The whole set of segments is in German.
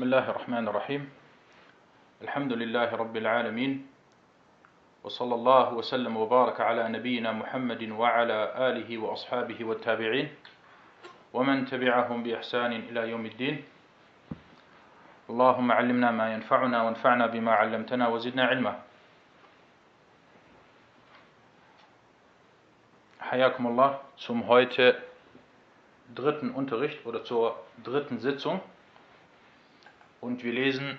بسم الله الرحمن الرحيم. الحمد لله رب العالمين وصلى الله وسلم وبارك على نبينا محمد وعلى آله وأصحابه والتابعين ومن تبعهم بإحسان إلى يوم الدين. اللهم علمنا ما ينفعنا وانفعنا بما علمتنا وزدنا علما. حياكم الله. Zum heute dritten Unterricht oder zur dritten Sitzung. Und wir lesen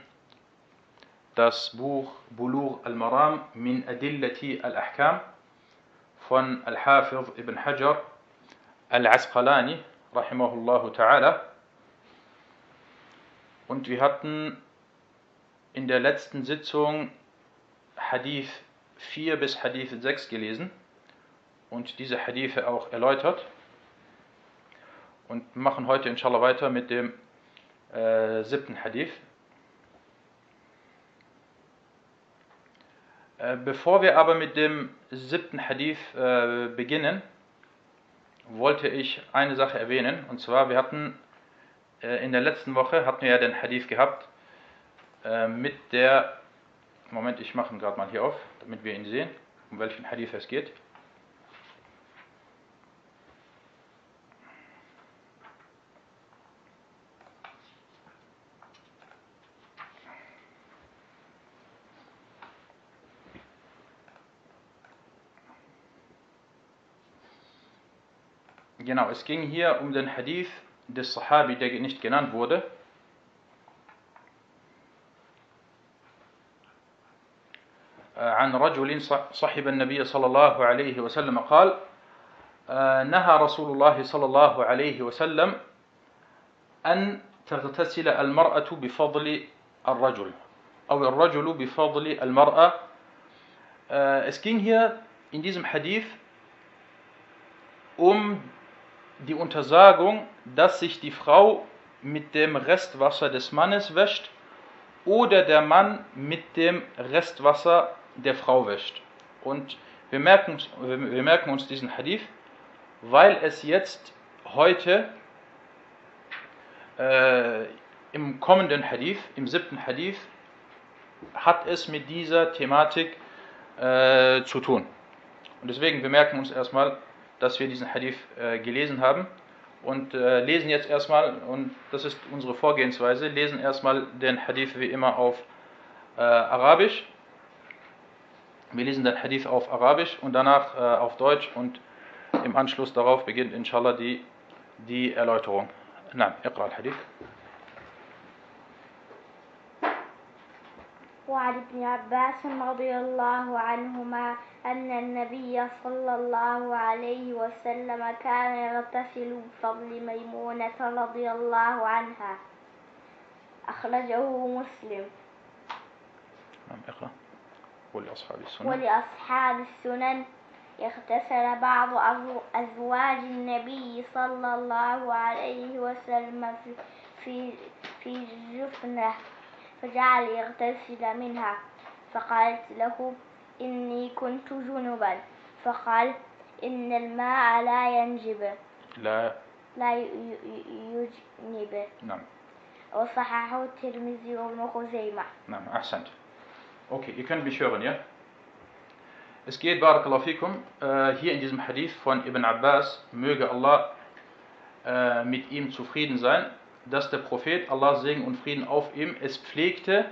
das Buch Bulur al-Maram min Adillati al-Ahkam von Al-Hafiz ibn Hajar al-Asqalani rahimahullahu ta'ala. Und wir hatten in der letzten Sitzung Hadith 4 bis Hadith 6 gelesen und diese Hadithe auch erläutert. Und machen heute inshallah weiter mit dem äh, siebten Hadith. Äh, bevor wir aber mit dem siebten Hadith äh, beginnen, wollte ich eine Sache erwähnen. Und zwar, wir hatten äh, in der letzten Woche hatten wir ja den Hadith gehabt äh, mit der. Moment, ich mache ihn gerade mal hier auf, damit wir ihn sehen, um welchen Hadith es geht. Genau, es ging hier um den Hadith des Sahabi, der nicht genannt wurde. عن رجل صحب النبي صلى الله عليه وسلم قال نهى رسول الله صلى الله عليه وسلم أن تغتسل المرأة بفضل الرجل أو الرجل بفضل المرأة Es ging hier in diesem Hadith um die Untersagung, dass sich die Frau mit dem Restwasser des Mannes wäscht oder der Mann mit dem Restwasser der Frau wäscht. Und wir merken, wir merken uns diesen Hadith, weil es jetzt heute äh, im kommenden Hadith, im siebten Hadith, hat es mit dieser Thematik äh, zu tun. Und deswegen, wir merken uns erstmal dass wir diesen Hadith äh, gelesen haben und äh, lesen jetzt erstmal, und das ist unsere Vorgehensweise, lesen erstmal den Hadith wie immer auf äh, Arabisch. Wir lesen den Hadith auf Arabisch und danach äh, auf Deutsch und im Anschluss darauf beginnt inshallah die, die Erläuterung. Nein, Iqra al-Hadith. وعن ابن عباس رضي الله عنهما أن النبي صلى الله عليه وسلم كان يغتسل بفضل ميمونة رضي الله عنها. أخرجه مسلم. نعم اقرأ. ولأصحاب السنة. ولأصحاب السنن. اغتسل بعض أزو- أزواج النبي صلى الله عليه وسلم في في, في جفنة فجعل يغتسل منها فقالت له إني كنت جنبا فقال إن الماء لا ينجب لا لا يجنب نعم وصححه الترمذي وابن خزيمة نعم أحسنت Okay, ihr könnt mich hören, ja? Es geht, Barakallahu fikum, äh, hier in diesem Hadith von Ibn Abbas, möge Allah äh, mit ihm zufrieden sein, dass der Prophet, Allah Segen und Frieden auf ihm, es pflegte,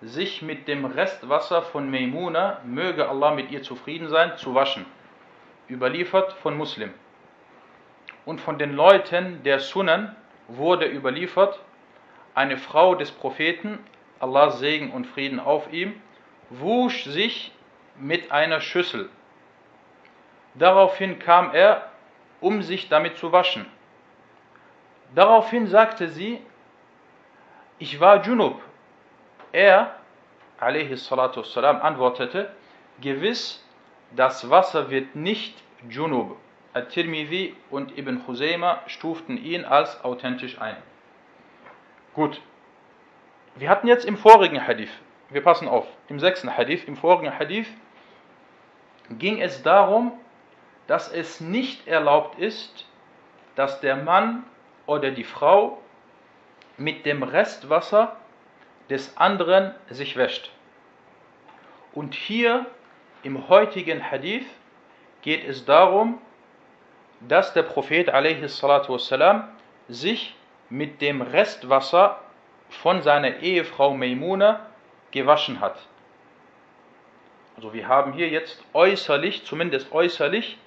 sich mit dem Restwasser von Maimuna, möge Allah mit ihr zufrieden sein, zu waschen. Überliefert von Muslim. Und von den Leuten der Sunan wurde überliefert, eine Frau des Propheten, Allah Segen und Frieden auf ihm, wusch sich mit einer Schüssel. Daraufhin kam er, um sich damit zu waschen. Daraufhin sagte sie, ich war Junub. Er, alaihi salatu wassalam, antwortete, gewiss, das Wasser wird nicht Junub. At-Tirmidhi und Ibn Husayma stuften ihn als authentisch ein. Gut. Wir hatten jetzt im vorigen Hadith, wir passen auf, im sechsten Hadith, im vorigen Hadith ging es darum, dass es nicht erlaubt ist, dass der Mann oder die Frau mit dem Restwasser des anderen sich wäscht. Und hier im heutigen Hadith geht es darum, dass der Prophet والسلام, sich mit dem Restwasser von seiner Ehefrau Maimuna gewaschen hat. Also wir haben hier jetzt äußerlich, zumindest äußerlich,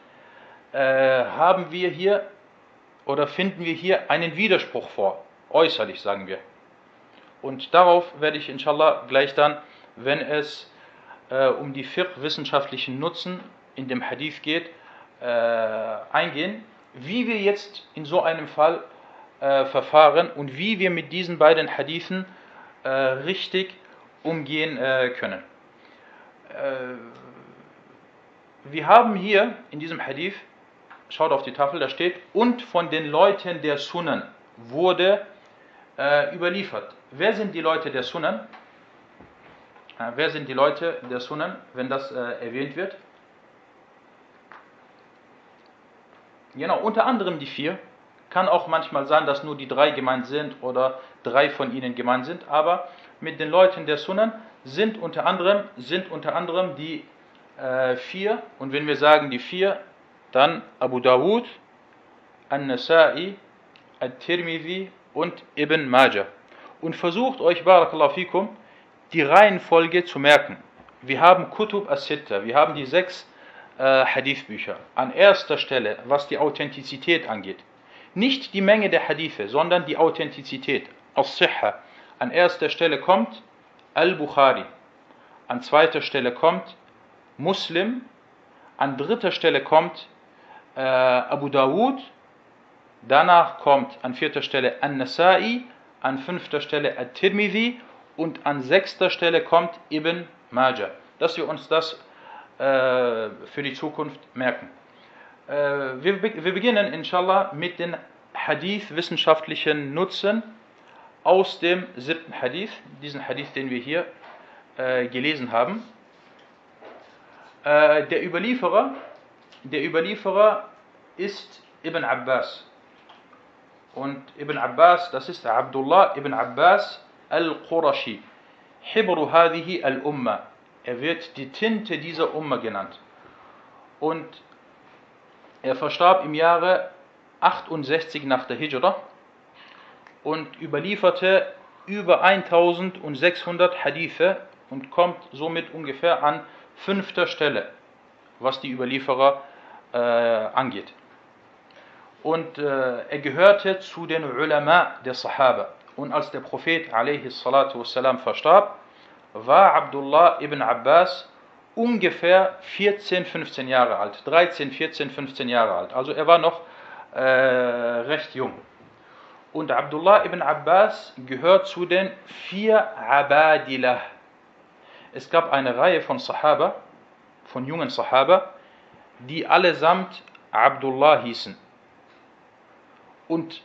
äh, haben wir hier oder finden wir hier einen Widerspruch vor. Äußerlich sagen wir. Und darauf werde ich inshallah gleich dann, wenn es äh, um die fiqh-wissenschaftlichen Nutzen in dem Hadith geht, äh, eingehen, wie wir jetzt in so einem Fall äh, verfahren und wie wir mit diesen beiden Hadithen äh, richtig umgehen äh, können. Äh, wir haben hier in diesem Hadith, schaut auf die Tafel, da steht, und von den Leuten der Sunnen wurde äh, überliefert. Wer sind die Leute der Sunnen? Äh, wer sind die Leute der Sunnen, wenn das erwähnt wird? Genau, unter anderem die vier. Kann auch manchmal sein, dass nur die drei gemeint sind oder drei von ihnen gemeint sind, aber mit den Leuten der Sunnen sind unter anderem, sind unter anderem die äh, vier, und wenn wir sagen die vier, dann Abu Dawud, An-Nasa'i, At-Tirmidhi und Ibn Majah. Und versucht euch, Barakallahu fikum, die Reihenfolge zu merken. Wir haben Kutub as-Sitta, wir haben die sechs äh, Hadithbücher. An erster Stelle, was die Authentizität angeht. Nicht die Menge der Hadithe, sondern die Authentizität, As-Sihha. An erster Stelle kommt Al-Bukhari. An zweiter Stelle kommt Muslim. An dritter Stelle kommt äh, Abu Dawud. Danach kommt an vierter Stelle An-Nasa'i. An fünfter Stelle At-Tirmidhi. Und an sechster Stelle kommt Ibn Majah. Dass wir uns das äh, für die Zukunft merken. Äh, wir, wir beginnen inshallah mit den Hadith-wissenschaftlichen Nutzen aus dem siebten Hadith, diesen Hadith, den wir hier äh, gelesen haben. Äh, der Überlieferer, der Überlieferer ist Ibn Abbas. Und Ibn Abbas, das ist Abdullah ibn Abbas al-Qurashi. Hibru hadihi al-Umma. Er wird die Tinte dieser Umma genannt. Und er verstarb im Jahre 68 nach der Hijra und überlieferte über 1600 Hadithe und kommt somit ungefähr an fünfter Stelle, was die Überlieferer äh, angeht. Und äh, er gehörte zu den Ulama der Sahaba. Und als der Prophet والسلام, verstarb, war Abdullah ibn Abbas ungefähr 14, 15 Jahre alt. 13, 14, 15 Jahre alt. Also er war noch äh, recht jung. Und Abdullah ibn Abbas gehört zu den vier Abadilah. Es gab eine Reihe von Sahaba, von jungen Sahaba, die allesamt Abdullah hießen. Und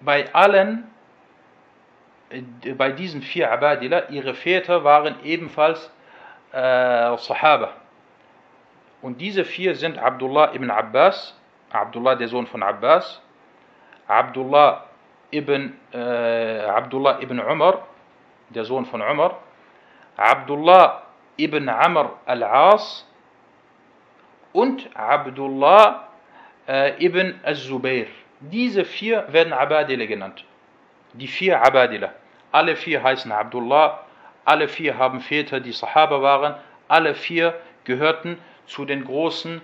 bei allen, äh, bei diesen vier Abadilah, ihre Väter waren ebenfalls äh, Sahaba. Und diese vier sind Abdullah ibn Abbas, Abdullah der Sohn von Abbas, Abdullah ibn, äh, Abdullah ibn Umar, der Sohn von Umar, Abdullah ibn Amr al-As und Abdullah äh, ibn al-Zubair. Diese vier werden Abadile genannt. Die vier Abadile. Alle vier heißen Abdullah, alle vier haben Väter, die Sahaba waren, alle vier gehörten zu den großen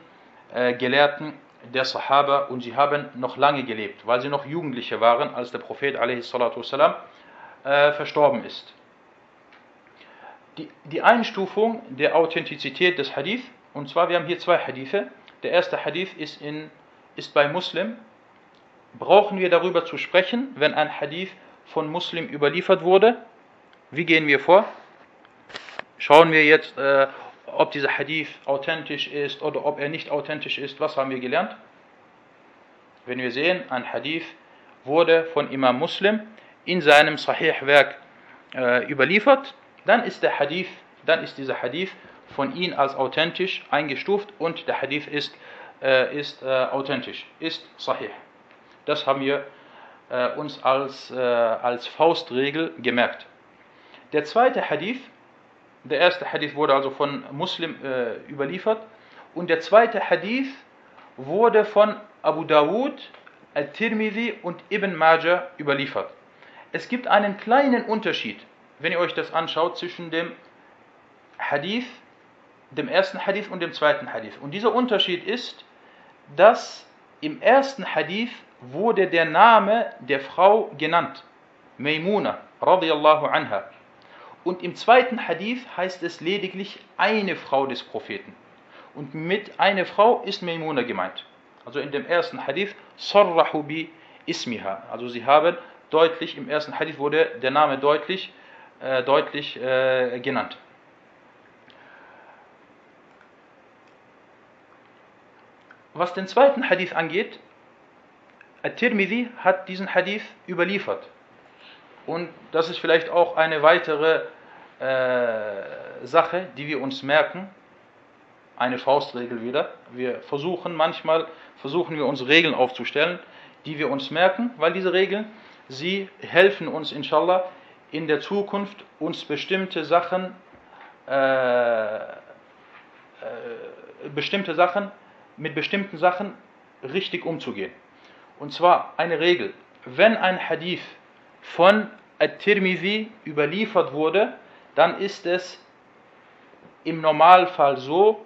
äh, Gelehrten der Sahaba und sie haben noch lange gelebt, weil sie noch Jugendliche waren, als der Prophet a.s. Äh, verstorben ist. Die, die Einstufung der Authentizität des Hadith, und zwar wir haben hier zwei Hadithe. Der erste Hadith ist, in, ist bei Muslim. Brauchen wir darüber zu sprechen, wenn ein Hadith von Muslim überliefert wurde? Wie gehen wir vor? Schauen wir jetzt, äh, ob dieser Hadith authentisch ist oder ob er nicht authentisch ist, was haben wir gelernt? Wenn wir sehen, ein Hadith wurde von Imam Muslim in seinem Sahih-Werk äh, überliefert, dann ist der Hadith, dann ist dieser Hadith von ihm als authentisch eingestuft und der Hadith ist, äh, ist äh, authentisch, ist Sahih. Das haben wir äh, uns als, äh, als Faustregel gemerkt. Der zweite Hadith, der erste Hadith wurde also von Muslim äh, überliefert und der zweite Hadith wurde von Abu Dawud, Al-Tirmidhi und Ibn Majah überliefert. Es gibt einen kleinen Unterschied, wenn ihr euch das anschaut, zwischen dem Hadith, dem ersten Hadith und dem zweiten Hadith. Und dieser Unterschied ist, dass im ersten Hadith wurde der Name der Frau genannt, Maimuna, radiyallahu anha. Und im zweiten Hadith heißt es lediglich eine Frau des Propheten. Und mit eine Frau ist Maimuna gemeint. Also in dem ersten Hadith, Sarrahu bi ismiha. Also sie haben deutlich, im ersten Hadith wurde der Name deutlich, äh, deutlich äh, genannt. Was den zweiten Hadith angeht, At-Tirmidhi hat diesen Hadith überliefert. Und das ist vielleicht auch eine weitere äh, Sache, die wir uns merken. Eine Faustregel wieder. Wir versuchen manchmal, versuchen wir uns Regeln aufzustellen, die wir uns merken, weil diese Regeln, sie helfen uns inshallah in der Zukunft, uns bestimmte Sachen, äh, äh, bestimmte Sachen, mit bestimmten Sachen richtig umzugehen. Und zwar eine Regel, wenn ein Hadith von At-Tirmidhi überliefert wurde, dann ist es im Normalfall so,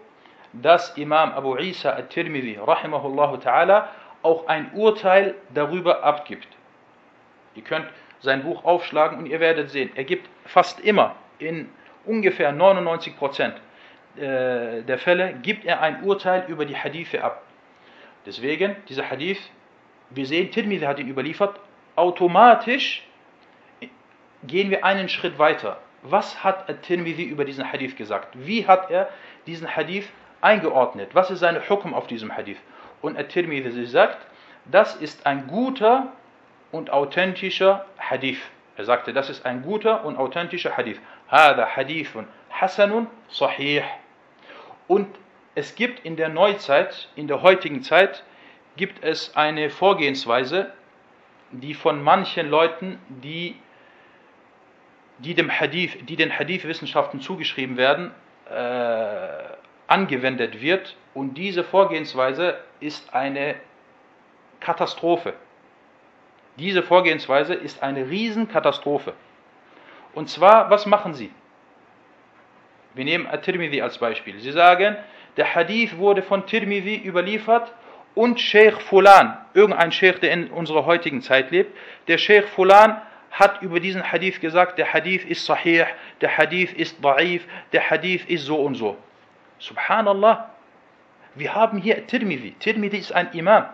dass Imam Abu Isa At-Tirmidhi rahimahullah ta'ala auch ein Urteil darüber abgibt. Ihr könnt sein Buch aufschlagen und ihr werdet sehen, er gibt fast immer in ungefähr 99% äh, der Fälle gibt er ein Urteil über die Hadithe ab. Deswegen, dieser Hadith, wir sehen, Tirmidhi hat ihn überliefert, automatisch gehen wir einen Schritt weiter. Was hat Tirmidhi über diesen Hadith gesagt? Wie hat er diesen Hadith eingeordnet? Was ist seine Hukum auf diesem Hadith? Und At-Tirmidhi sagt, das ist ein guter und authentischer Hadith. Er sagte, das ist ein guter und authentischer Hadith. Hada Hadithun Hasanun Sahih. Und es gibt in der Neuzeit, in der heutigen Zeit, gibt es eine Vorgehensweise, die von manchen Leuten, die, die, dem Hadith, die den Hadith-Wissenschaften zugeschrieben werden, äh, angewendet wird. Und diese Vorgehensweise ist eine Katastrophe. Diese Vorgehensweise ist eine Riesenkatastrophe. Und zwar, was machen sie? Wir nehmen At-Tirmidhi als Beispiel. Sie sagen, der Hadith wurde von Tirmidhi überliefert und Sheikh Fulan, irgendein Sheikh, der in unserer heutigen Zeit lebt, der Sheikh Fulan hat über diesen Hadith gesagt, der Hadith ist sahih, der Hadith ist da'if, der Hadith ist so und so. Subhanallah. Wir haben hier Tirmidhi. Tirmidhi ist ein Imam.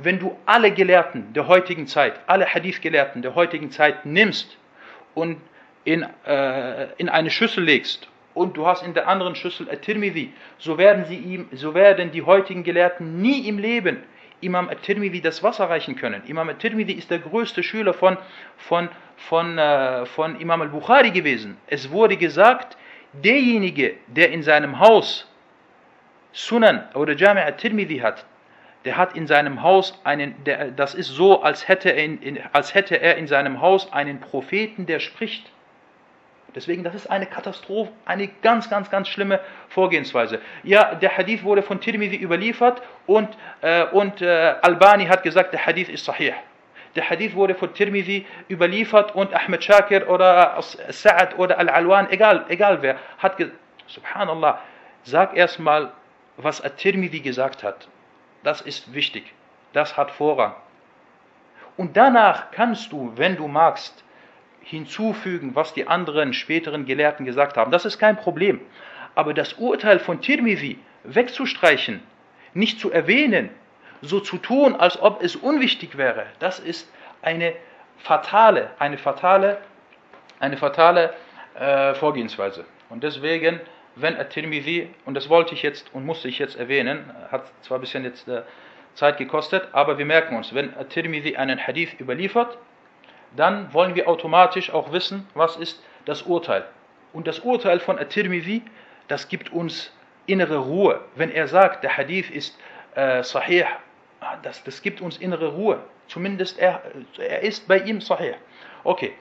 Wenn du alle Gelehrten der heutigen Zeit, alle Hadith-Gelehrten der heutigen Zeit nimmst und in, äh, in eine Schüssel legst und du hast in der anderen Schüssel At-Tirmidhi, so werden, so werden die heutigen Gelehrten nie im Leben Imam At-Tirmidhi das Wasser reichen können. Imam At-Tirmidhi ist der größte Schüler von, von, von, äh, von Imam Al-Bukhari gewesen. Es wurde gesagt, derjenige, der in seinem Haus Sunan oder Jami' At-Tirmidhi hat, der hat in seinem Haus einen, der, das ist so, als hätte, er in, als hätte er in seinem Haus einen Propheten, der spricht. Deswegen, das ist eine Katastrophe, eine ganz, ganz, ganz schlimme Vorgehensweise. Ja, der Hadith wurde von Tirmidhi überliefert und, äh, und äh, Albani hat gesagt, der Hadith ist sahih. Der Hadith wurde von Tirmidhi überliefert und Ahmed Shakir oder Sa'ad oder Al-Alwan, egal, egal wer, hat gesagt, Subhanallah, sag erstmal, was At-Tirmidhi gesagt hat. Das ist wichtig. Das hat Vorrang. Und danach kannst du, wenn du magst, hinzufügen, was die anderen späteren Gelehrten gesagt haben. Das ist kein Problem. Aber das Urteil von Tirmidhi wegzustreichen, nicht zu erwähnen, so zu tun, als ob es unwichtig wäre, das ist eine fatale, eine fatale, eine fatale äh, Vorgehensweise. Und deswegen, wenn At-Tirmidhi, und das wollte ich jetzt und musste ich jetzt erwähnen, hat zwar ein bisschen jetzt äh, Zeit gekostet, aber wir merken uns, wenn At-Tirmidhi einen Hadith überliefert, dann wollen wir automatisch auch wissen, was ist das Urteil. Und das Urteil von At-Tirmidhi, das gibt uns innere Ruhe. Wenn er sagt, der Hadith ist äh, sahih, ah, das, das gibt uns innere Ruhe. Zumindest er, er ist bei ihm sahih. Okay,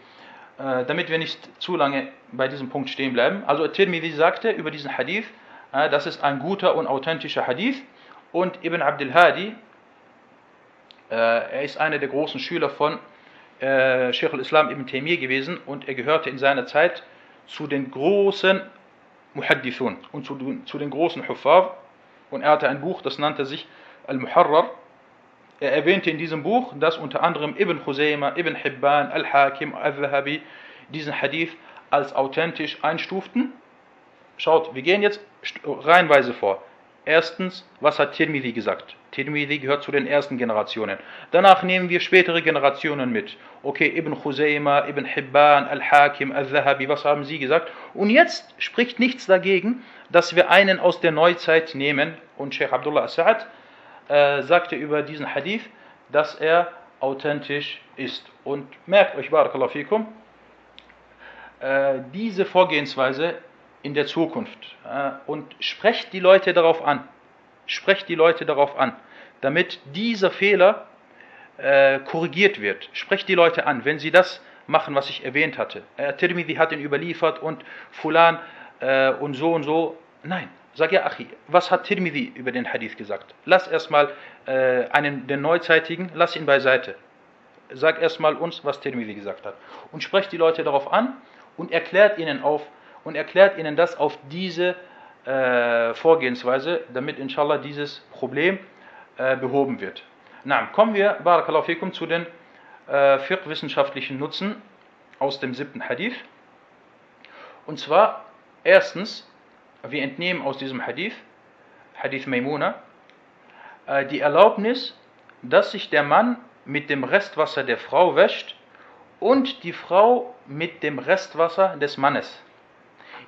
damit wir nicht zu lange bei diesem Punkt stehen bleiben. Also Tirmidhi sagte über diesen Hadith, äh, das ist ein guter und authentischer Hadith. Und Ibn Abdul Hadi, äh, er ist einer der großen Schüler von äh, Sheikh al-Islam Ibn Taymiyyah gewesen und er gehörte in seiner Zeit zu den großen Muhaddithun und zu, zu den großen Huffar. Und er hatte ein Buch, das nannte sich Al-Muharrar. Er erwähnte in diesem Buch, dass unter anderem Ibn Khuzayma, Ibn Hibban, Al-Hakim, Al-Zahabi diesen Hadith als authentisch einstuften. Schaut, wir gehen jetzt reihenweise vor. Erstens, was hat Tirmidhi gesagt? Tirmidhi gehört zu den ersten Generationen. Danach nehmen wir spätere Generationen mit. Okay, Ibn Khuzayma, Ibn Hibban, Al-Hakim, Al-Zahabi, was haben sie gesagt? Und jetzt spricht nichts dagegen, dass wir einen aus der Neuzeit nehmen. Und Sheikh Abdullah As'ad äh, sagte über diesen Hadith, dass er authentisch ist. Und merkt euch, Barakallahu fikum, äh, diese Vorgehensweise in der Zukunft. Äh, und sprecht die Leute darauf an. Sprecht die Leute darauf an, damit dieser Fehler äh, korrigiert wird. Sprecht die Leute an, wenn sie das machen, was ich erwähnt hatte. Tirmidhi hat ihn überliefert und Fulan und so und so. Nein, sag ja, Achi, was hat Tirmidhi über den Hadith gesagt? Lass erstmal äh, einen, den Neuzeitigen, lass ihn beiseite. Sag erstmal uns, was Tirmidhi gesagt hat. Und sprecht die Leute darauf an und erklärt ihnen auf, und erklärt ihnen das auf diese äh, Vorgehensweise, damit inshallah dieses Problem äh, behoben wird. Na, kommen wir, Barakallahu fikum, zu den äh, fiqh-wissenschaftlichen Nutzen aus dem siebten Hadith. Und zwar, erstens, wir entnehmen aus diesem Hadith, Hadith Maimuna, äh, die Erlaubnis, dass sich der Mann mit dem Restwasser der Frau wäscht und die Frau mit dem Restwasser des Mannes.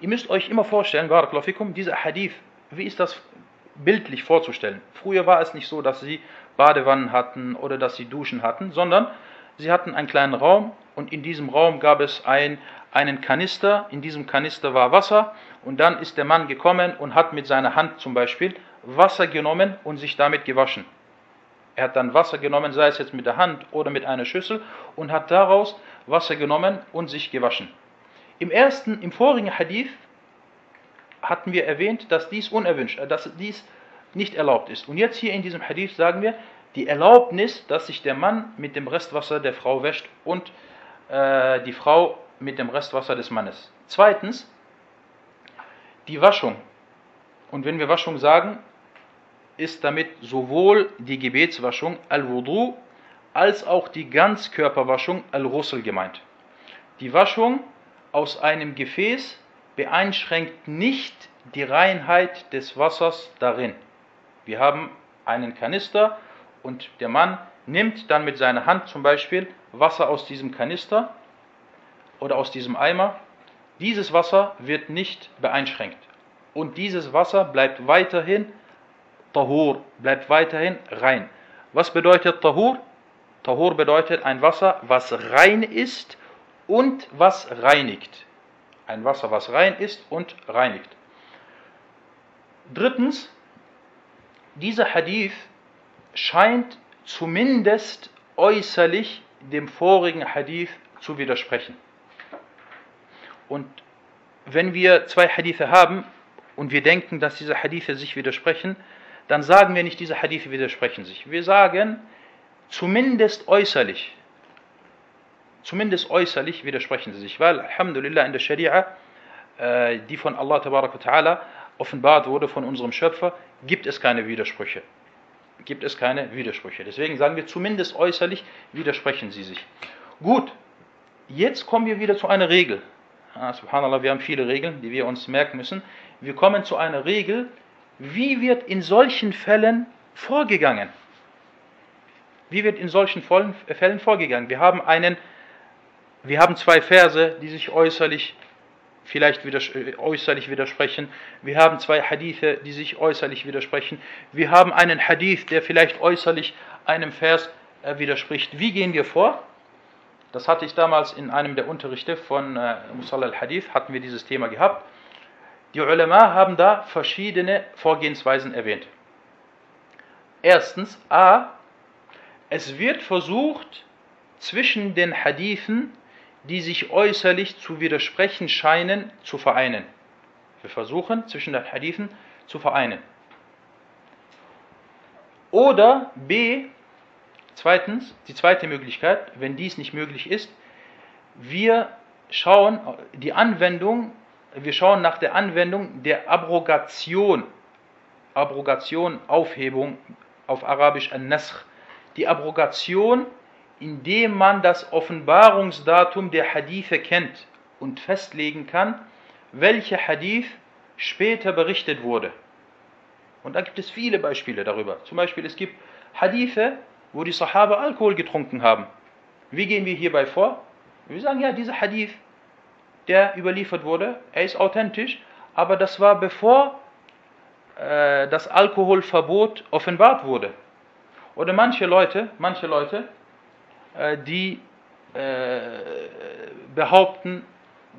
Ihr müsst euch immer vorstellen, Barakallahu dieser Hadith, wie ist das bildlich vorzustellen? Früher war es nicht so, dass sie Badewannen hatten oder dass sie Duschen hatten, sondern sie hatten einen kleinen Raum und in diesem Raum gab es ein, einen Kanister, in diesem Kanister war Wasser und dann ist der Mann gekommen und hat mit seiner Hand zum Beispiel Wasser genommen und sich damit gewaschen. Er hat dann Wasser genommen, sei es jetzt mit der Hand oder mit einer Schüssel und hat daraus Wasser genommen und sich gewaschen. Im ersten, im vorigen Hadith hatten wir erwähnt, dass dies unerwünscht, äh, dass dies nicht erlaubt ist. Und jetzt hier in diesem Hadith sagen wir, die Erlaubnis, dass sich der Mann mit dem Restwasser der Frau wäscht und äh, die Frau mit dem Restwasser des Mannes. Zweitens, die Waschung. Und wenn wir Waschung sagen, ist damit sowohl die Gebetswaschung al-Wudu als auch die Ganzkörperwaschung al-Russel gemeint. Die Waschung aus einem Gefäß beeinschränkt nicht die Reinheit des Wassers darin. Wir haben einen Kanister und der Mann nimmt dann mit seiner Hand zum Beispiel Wasser aus diesem Kanister oder aus diesem Eimer. Dieses Wasser wird nicht beeinschränkt und dieses Wasser bleibt weiterhin Tahur, bleibt weiterhin rein. Was bedeutet Tahur? Tahur bedeutet ein Wasser, was rein ist und was reinigt. Ein Wasser, was rein ist und reinigt. Drittens, dieser Hadith scheint zumindest äußerlich dem vorigen Hadith zu widersprechen. Und wenn wir zwei Hadithe haben und wir denken, dass diese Hadithe sich widersprechen, dann sagen wir nicht, diese Hadithe widersprechen sich. Wir sagen zumindest äußerlich. Zumindest äußerlich widersprechen sie sich, weil, Alhamdulillah, in der Scharia, äh, die von Allah ta'ala offenbart wurde von unserem Schöpfer, gibt es keine Widersprüche. Gibt es keine Widersprüche. Deswegen sagen wir, zumindest äußerlich widersprechen sie sich. Gut, jetzt kommen wir wieder zu einer Regel. Ah, Subhanallah, wir haben viele Regeln, die wir uns merken müssen. Wir kommen zu einer Regel, wie wird in solchen Fällen vorgegangen? Wie wird in solchen Fällen vorgegangen? Wir haben einen wir haben zwei Verse, die sich äußerlich vielleicht widers äh, äußerlich widersprechen. Wir haben zwei Hadithe, die sich äußerlich widersprechen. Wir haben einen Hadith, der vielleicht äußerlich einem Vers äh, widerspricht. Wie gehen wir vor? Das hatte ich damals in einem der Unterrichte von äh, Musalla al-Hadith, hatten wir dieses Thema gehabt. Die Ulama haben da verschiedene Vorgehensweisen erwähnt. Erstens, A, es wird versucht, zwischen den Hadithen, die sich äußerlich zu widersprechen scheinen, zu vereinen. Wir versuchen, zwischen den Hadithen zu vereinen. Oder B, zweitens, die zweite Möglichkeit, wenn dies nicht möglich ist, wir schauen die Anwendung, wir schauen nach der Anwendung der Abrogation, Abrogation, Aufhebung, auf Arabisch an-Nasr, die Abrogation, indem man das Offenbarungsdatum der Hadithe kennt und festlegen kann, welche Hadith später berichtet wurde. Und da gibt es viele Beispiele darüber. Zum Beispiel, es gibt Hadithe, wo die Sahaba Alkohol getrunken haben. Wie gehen wir hierbei vor? Wir sagen, ja, dieser Hadith, der überliefert wurde, er ist authentisch, aber das war bevor äh, das Alkoholverbot offenbart wurde. Oder manche Leute, manche Leute, äh, die äh, behaupten,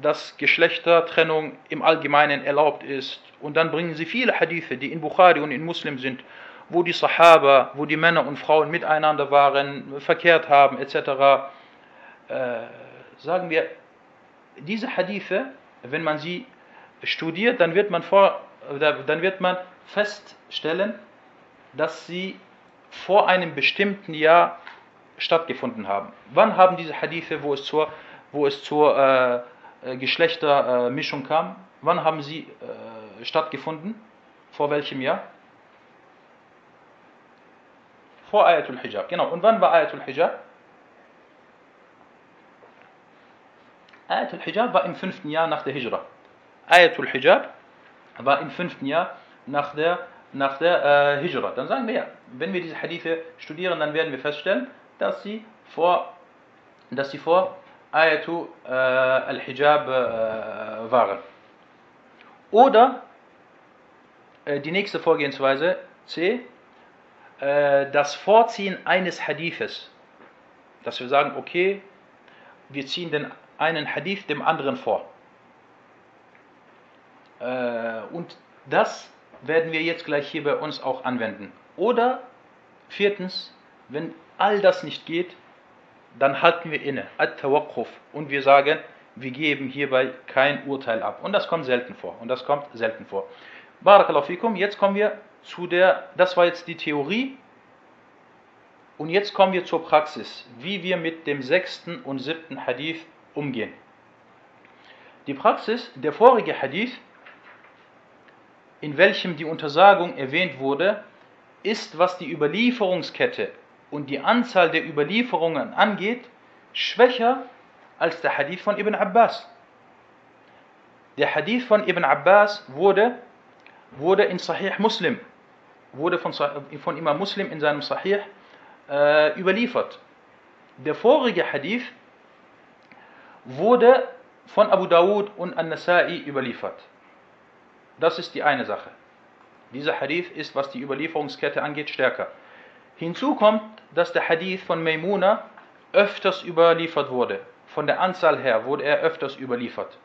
dass Geschlechtertrennung im Allgemeinen erlaubt ist. Und dann bringen sie viele Hadithe, die in Bukhari und in Muslim sind, wo die Sahaba, wo die Männer und Frauen miteinander waren, verkehrt haben, etc. Äh, sagen wir, diese Hadithe, wenn man sie studiert, dann wird man, vor, dann wird man feststellen, dass sie vor einem bestimmten Jahr stattgefunden haben. Wann haben diese Hadithe, wo es zur, wo es zur äh, äh, Geschlechtermischung kam. Wann haben sie äh, stattgefunden? Vor welchem Jahr? Vor Ayatul Hijab, genau. Und wann war Ayatul Hijab? Ayatul Hijab war im fünften Jahr nach der Hijra. Ayatul Hijab war im fünften Jahr nach der, nach der äh, Hijra. Dann sagen wir ja, wenn wir diese Hadithe studieren, dann werden wir feststellen, dass sie vor, dass sie vor Ayatu äh, al-Hijab äh, waren. Oder äh, die nächste Vorgehensweise, C, äh, das Vorziehen eines Hadithes. Dass wir sagen, okay, wir ziehen den einen Hadith dem anderen vor. Äh, und das werden wir jetzt gleich hier bei uns auch anwenden. Oder viertens, wenn all das nicht geht, dann halten wir inne, at-tawaqquf, und wir sagen, wir geben hierbei kein Urteil ab. Und das kommt selten vor. Und das kommt selten vor. Barakallahu fikum, jetzt kommen wir zu der, das war jetzt die Theorie. Und jetzt kommen wir zur Praxis, wie wir mit dem sechsten und siebten Hadith umgehen. Die Praxis, der vorige Hadith, in welchem die Untersagung erwähnt wurde, ist, was die Überlieferungskette und die Anzahl der Überlieferungen angeht, schwächer als der Hadith von Ibn Abbas. Der Hadith von Ibn Abbas wurde, wurde in Sahih Muslim, wurde von, von Imam Muslim in seinem Sahih äh, überliefert. Der vorige Hadith wurde von Abu Dawud und An-Nasai überliefert. Das ist die eine Sache. Dieser Hadith ist, was die Überlieferungskette angeht, stärker. Hinzu kommt, dass der Hadith von Maimuna öfters überliefert wurde. Von der Anzahl her wurde er öfters überliefert.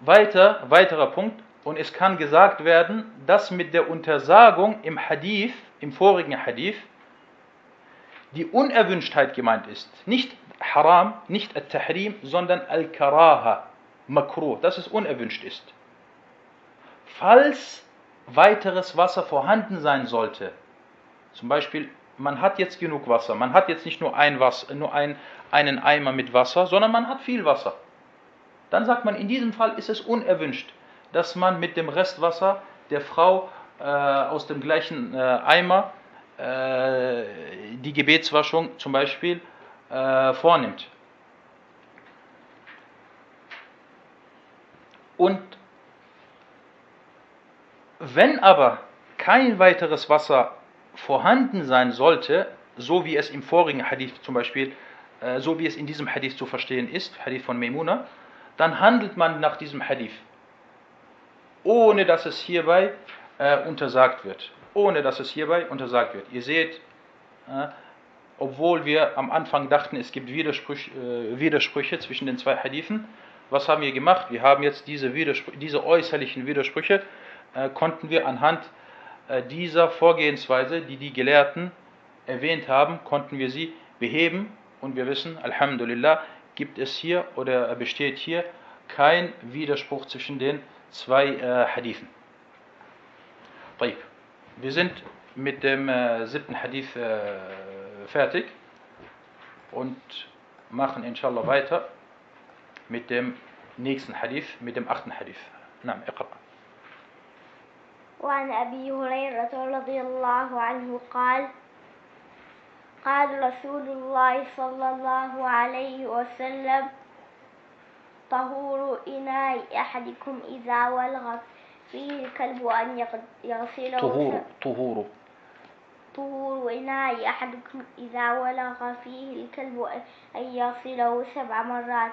Weiter, weiterer Punkt, und es kann gesagt werden, dass mit der Untersagung im Hadith, im vorigen Hadith, die Unerwünschtheit gemeint ist. Nicht Haram, nicht Al-Tahrim, sondern Al-Karaha, Makruh, dass es unerwünscht ist. Falls weiteres Wasser vorhanden sein sollte, zum Beispiel, man hat jetzt genug Wasser, man hat jetzt nicht nur, ein Wasser, nur ein, einen Eimer mit Wasser, sondern man hat viel Wasser. Dann sagt man, in diesem Fall ist es unerwünscht, dass man mit dem Restwasser der Frau äh, aus dem gleichen äh, Eimer äh, die Gebetswaschung zum Beispiel äh, vornimmt. Und wenn aber kein weiteres Wasser vorhanden sein sollte, so wie es im vorigen Hadith zum Beispiel, äh, so wie es in diesem Hadith zu verstehen ist, Hadith von Maimuna, dann handelt man nach diesem Hadith, ohne dass es hierbei äh, untersagt wird. Ohne dass es hierbei untersagt wird. Ihr seht, äh, obwohl wir am Anfang dachten, es gibt Widersprüche, äh, Widersprüche zwischen den zwei Hadithen, was haben wir gemacht? Wir haben jetzt diese, diese äußerlichen Widersprüche äh, konnten wir anhand äh, dieser Vorgehensweise, die die Gelehrten erwähnt haben, konnten wir sie beheben und wir wissen, Alhamdulillah, gibt es hier oder besteht hier kein Widerspruch zwischen den zwei äh, Hadithen. طيب. Wir sind mit dem äh, siebten Hadith äh, fertig und machen inshallah weiter mit dem nächsten Hadith, mit dem achten Hadith. نعم اقرأ. وعن أبي هريرة رضي الله عنه قال قال رسول الله صلى الله عليه وسلم طهور إناء أحدكم إذا ولغ فيه الكلب أن يغ- يغسله طهور طهور. طهور إناء أحدكم إذا ولغ فيه الكلب أن يغسله سبع مرات.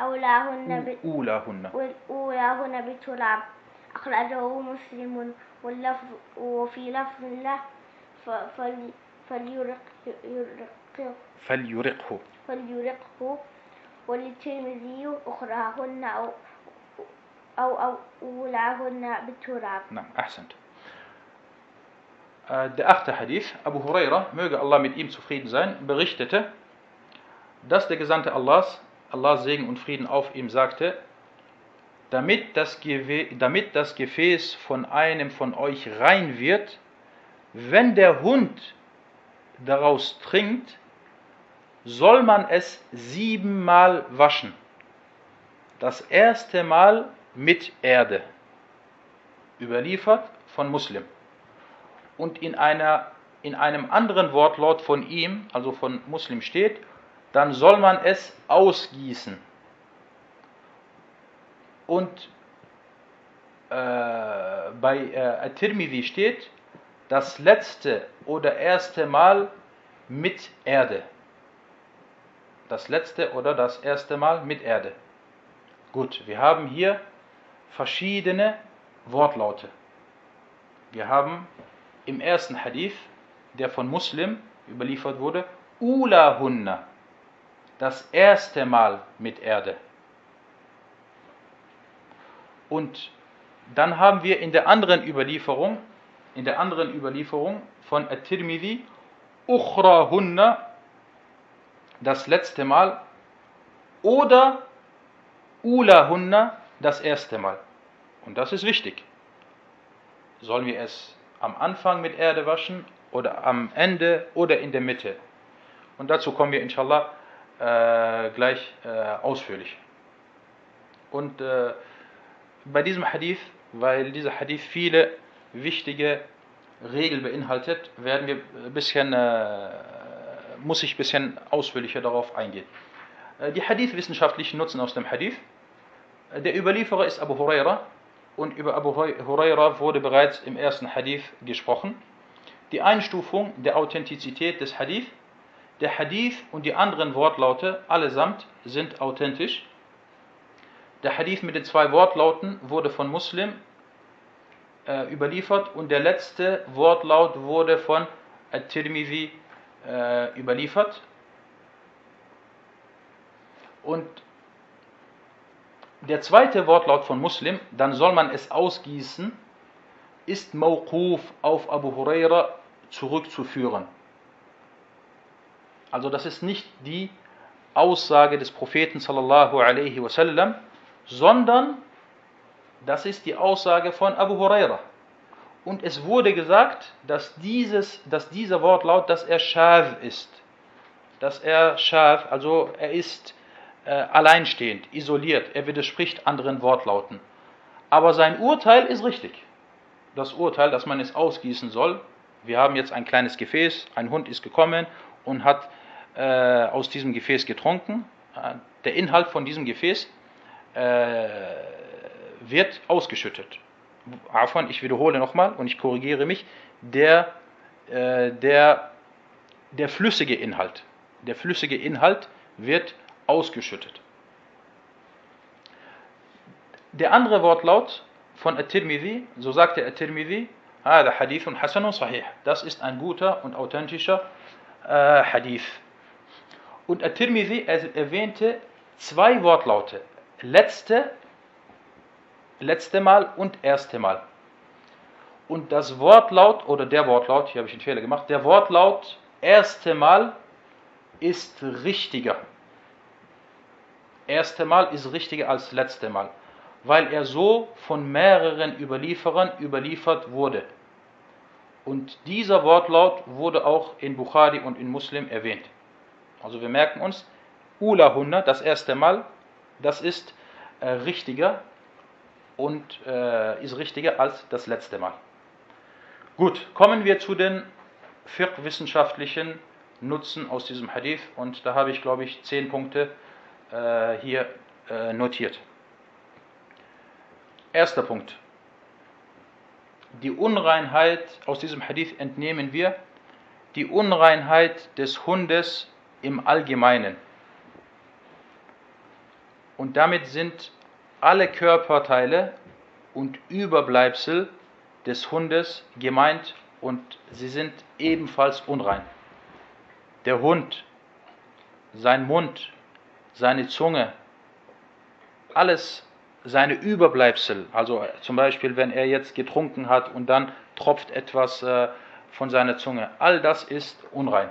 أولاهن. أولاهن. والأولاهن بتراب. أخرجه مسلم واللفظ وفي لفظ له فليرق يرق فليرقه. فليرقه. وللترمذي أخراهن أو أو أو أولاهن بالتراب نعم أحسنت Äh, Der achte Hadith, Abu Huraira, möge Allah mit ihm zufrieden sein, berichtete, dass der Gesandte Allahs, Allahs Segen und Frieden auf ihm sagte, damit das, Gewe damit das Gefäß von einem von euch rein wird, wenn der Hund daraus trinkt, soll man es siebenmal waschen. Das erste Mal mit Erde. Überliefert von Muslim. Und in, einer, in einem anderen Wortlaut von ihm, also von Muslim steht, dann soll man es ausgießen. Und äh, bei äh, At-Tirmidhi steht, das letzte oder erste Mal mit Erde. Das letzte oder das erste Mal mit Erde. Gut, wir haben hier verschiedene Wortlaute. Wir haben im ersten Hadith, der von Muslim überliefert wurde, Ula Hunna, das erste Mal mit Erde. Und dann haben wir in der anderen Überlieferung, in der anderen Überlieferung von At-Tirmidhi, Ukhra Hunna, das letzte Mal, oder Ula Hunna, das erste Mal. Und das ist wichtig. Sollen wir es am Anfang mit Erde waschen oder am Ende oder in der Mitte? Und dazu kommen wir inshallah äh, gleich äh, ausführlich. Und äh, bei diesem Hadith, weil dieser Hadith viele wichtige Regeln beinhaltet, werden wir ein bisschen, äh, muss ich ein bisschen ausführlicher darauf eingehen. Äh, die Hadith-wissenschaftlichen Nutzen aus dem Hadith. Äh, Der Überlieferer ist Abu Huraira und über Abu Huraira wurde bereits im ersten Hadith gesprochen. Die Einstufung der Authentizität des Hadith. Der Hadith und die anderen Wortlaute allesamt sind authentisch. Der Hadith mit den zwei Wortlauten wurde von Muslim äh, überliefert und der letzte Wortlaut wurde von At-Tirmidhi äh, überliefert. Und der zweite Wortlaut von Muslim, dann soll man es ausgießen, ist Mawquf auf Abu Huraira zurückzuführen. Also das ist nicht die Aussage des Propheten sallallahu alaihi wasallam, sondern das ist die Aussage von Abu Huraira. Und es wurde gesagt, dass, dieses, dass dieser Wortlaut, dass er scharf ist. Dass er scharf, also er ist äh, alleinstehend, isoliert, er widerspricht anderen Wortlauten. Aber sein Urteil ist richtig. Das Urteil, dass man es ausgießen soll. Wir haben jetzt ein kleines Gefäß, ein Hund ist gekommen und hat äh, aus diesem Gefäß getrunken. Äh, der Inhalt von diesem Gefäß äh, wird ausgeschüttet. Afwan, ich wiederhole nochmal und ich korrigiere mich. Der, äh, der, der flüssige Inhalt, der flüssige Inhalt wird ausgeschüttet. Der andere Wortlaut von At-Tirmidhi, so sagte At-Tirmidhi, هذا حديث حسن صحيح. Das ist ein guter und authentischer äh, Hadith. Und At-Tirmidhi erwähnte zwei Wortlaute. Letzte, letzte Mal und erste Mal. Und das Wortlaut, oder der Wortlaut, hier habe ich einen Fehler gemacht, der Wortlaut erste Mal ist richtiger. Erste Mal ist richtiger als letzte Mal, weil er so von mehreren Überlieferern überliefert wurde. Und dieser Wortlaut wurde auch in Bukhari und in Muslim erwähnt. Also wir merken uns, Ula Hunna, das erste Mal, das ist äh, richtiger und äh, ist richtiger als das letzte Mal. Gut, kommen wir zu den fiqh-wissenschaftlichen Nutzen aus diesem Hadith und da habe ich, glaube ich, zehn Punkte äh, hier äh, notiert. Erster Punkt. Die Unreinheit, aus diesem Hadith entnehmen wir, die Unreinheit des Hundes im Allgemeinen. Und damit sind alle Körperteile und Überbleibsel des Hundes gemeint und sie sind ebenfalls unrein. Der Hund, sein Mund, seine Zunge, alles seine Überbleibsel, also zum Beispiel, wenn er jetzt getrunken hat und dann tropft etwas äh, von seiner Zunge, all das ist unrein.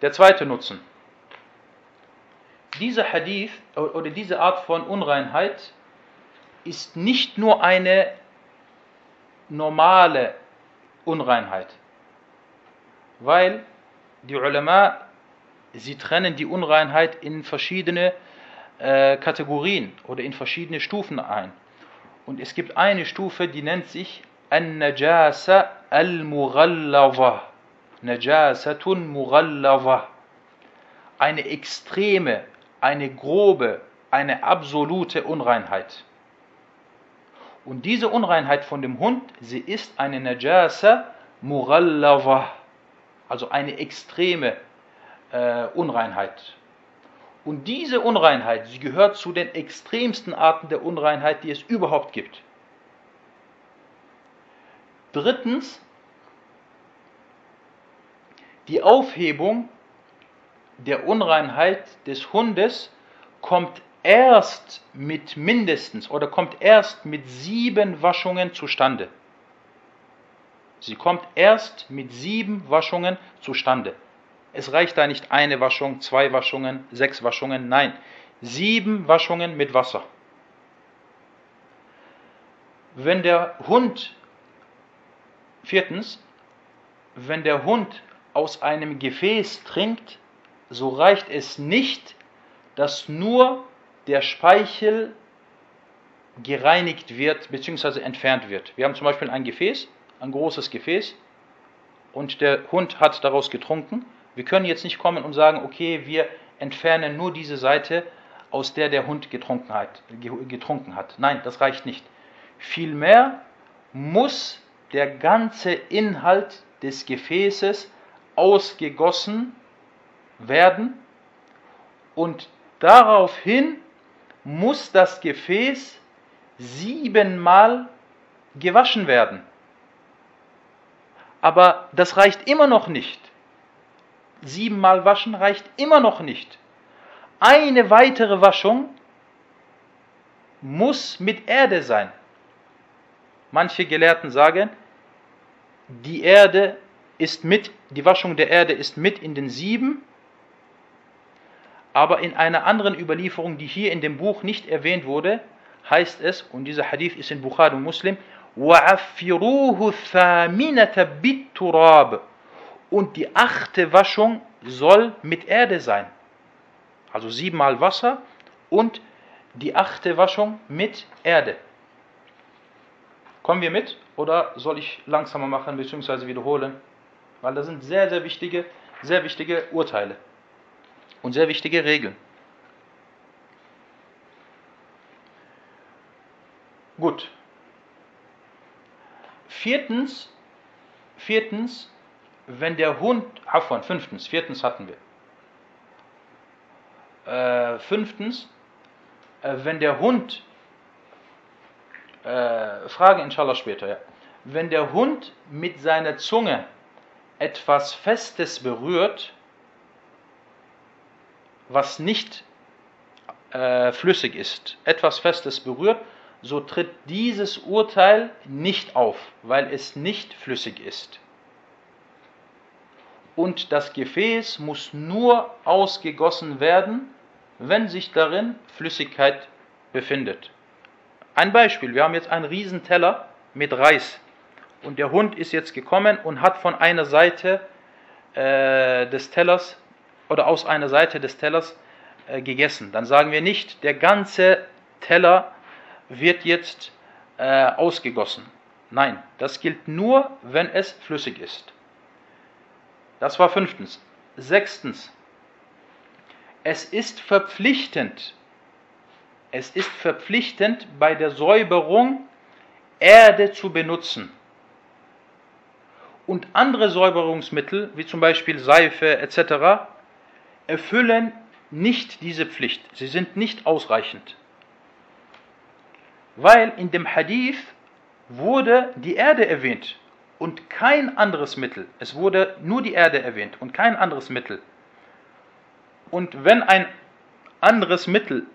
Der zweite Nutzen. Dieser Hadith oder diese Art von Unreinheit ist nicht nur eine normale Unreinheit, weil die Ulama, sie trennen die Unreinheit in verschiedene äh, Kategorien oder in verschiedene Stufen ein. Und es gibt eine Stufe, die nennt sich An-Najasa al-Mughallawa. Najasatun Mughallawa. Eine extreme, eine grobe, eine absolute Unreinheit. Und diese Unreinheit von dem Hund, sie ist eine Najasa Mughallawa, also eine extreme äh, Unreinheit. Und diese Unreinheit, sie gehört zu den extremsten Arten der Unreinheit, die es überhaupt gibt. Drittens, die Aufhebung der Unreinheit des Hundes kommt erst mit mindestens oder kommt erst mit sieben Waschungen zustande. Sie kommt erst mit sieben Waschungen zustande. Es reicht da nicht eine Waschung, zwei Waschungen, sechs Waschungen, nein, sieben Waschungen mit Wasser. Wenn der Hund, viertens, wenn der Hund aus einem Gefäß trinkt, so reicht es nicht, dass nur der Speichel gereinigt wird bzw. entfernt wird. Wir haben zum Beispiel ein Gefäß, ein großes Gefäß, und der Hund hat daraus getrunken. Wir können jetzt nicht kommen und sagen, okay, wir entfernen nur diese Seite, aus der der Hund getrunken hat. Getrunken hat. Nein, das reicht nicht. Vielmehr muss der ganze Inhalt des Gefäßes ausgegossen werden und daraufhin muss das Gefäß siebenmal gewaschen werden. Aber das reicht immer noch nicht. Siebenmal waschen reicht immer noch nicht. Eine weitere Waschung muss mit Erde sein. Manche Gelehrten sagen, die Erde ist mit, die Waschung der Erde ist mit in den sieben, aber in einer anderen Überlieferung, die hier in dem Buch nicht erwähnt wurde, heißt es, und dieser Hadith ist in Bukhari und Muslim, وَعَفِّرُوهُ ثَامِنَةَ بِالتُّرَابِ Und die achte Waschung soll mit Erde sein. Also siebenmal Wasser und die achte Waschung mit Erde. Kommen wir mit oder soll ich langsamer machen bzw. wiederholen? Weil das sind sehr, sehr wichtige, sehr wichtige Urteile und sehr wichtige Regeln. Gut. Viertens, viertens, wenn der Hund, Afwan, fünftens, viertens hatten wir. Äh, fünftens, äh, wenn der Hund, äh, Frage inshallah später, ja. Wenn der Hund mit seiner Zunge etwas Festes berührt, was nicht äh, flüssig ist, etwas Festes berührt, so tritt dieses Urteil nicht auf, weil es nicht flüssig ist. und das Gefäß muss nur ausgegossen werden, wenn sich darin Flüssigkeit befindet. Ein Beispiel, wir haben jetzt einen Riesenteller mit Reis und der Hund ist jetzt gekommen und hat von einer Seite äh, des Tellers oder aus einer Seite des Tellers äh, gegessen. Dann sagen wir nicht, der ganze Teller wird jetzt äh, ausgegossen. Nein, das gilt nur, wenn es flüssig ist. Das war fünftens. Sechstens, es ist verpflichtend, es ist verpflichtend bei der Säuberung Erde zu benutzen. Und andere Säuberungsmittel, wie zum Beispiel Seife etc., erfüllen nicht diese Pflicht. Sie sind nicht ausreichend. Weil in dem Hadith wurde die Erde erwähnt und kein anderes Mittel. Es wurde nur die Erde erwähnt und kein anderes Mittel. Und wenn ein anderes Mittel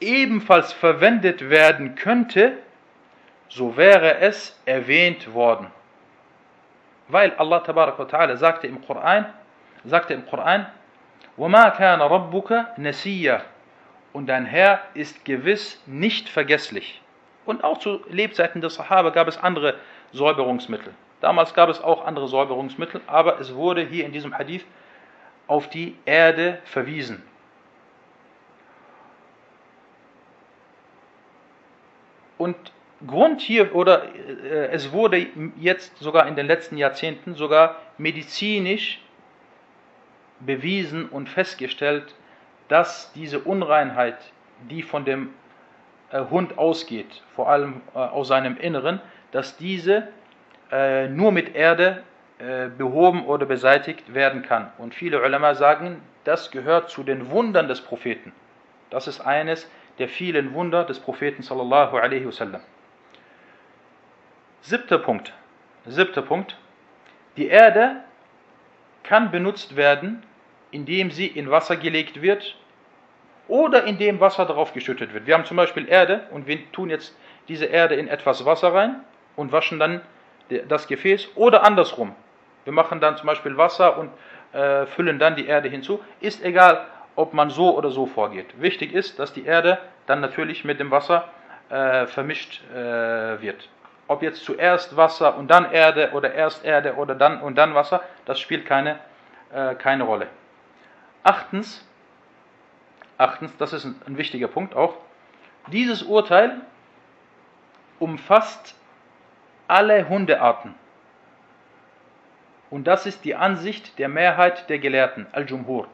ebenfalls verwendet werden könnte, so wäre es erwähnt worden. Weil Allah ta'ala sagte im Koran, sagte im Koran, وَمَا كَانَ رَبُّكَ نَسِيًّا Und dein Herr ist gewiss nicht vergesslich. Und auch zu Lebzeiten der Sahaba gab es andere Säuberungsmittel. Damals gab es auch andere Säuberungsmittel, aber es wurde hier in diesem Hadith auf die Erde verwiesen. Und Grund hier, oder äh, es wurde jetzt sogar in den letzten Jahrzehnten sogar medizinisch bewiesen und festgestellt, dass diese Unreinheit, die von dem äh, Hund ausgeht, vor allem äh, aus seinem Inneren, dass diese äh, nur mit Erde behoben oder beseitigt werden kann. Und viele Ulama sagen, das gehört zu den Wundern des Propheten. Das ist eines der vielen Wunder des Propheten sallallahu alaihi wasallam. Siebter Punkt. Siebter Punkt. Die Erde kann benutzt werden, indem sie in Wasser gelegt wird oder indem Wasser darauf geschüttet wird. Wir haben zum Beispiel Erde und wir tun jetzt diese Erde in etwas Wasser rein und waschen dann das Gefäß oder andersrum. Wir machen dann zum Beispiel Wasser und äh, füllen dann die Erde hinzu. Ist egal, ob man so oder so vorgeht. Wichtig ist, dass die Erde dann natürlich mit dem Wasser äh, vermischt äh, wird ob jetzt zuerst Wasser und dann Erde oder erst Erde oder dann und dann Wasser, das spielt keine, äh, keine Rolle. Achtens, achtens, das ist ein, ein wichtiger Punkt auch, dieses Urteil umfasst alle Hundearten. Und das ist die Ansicht der Mehrheit der Gelehrten, Al-Jumhur.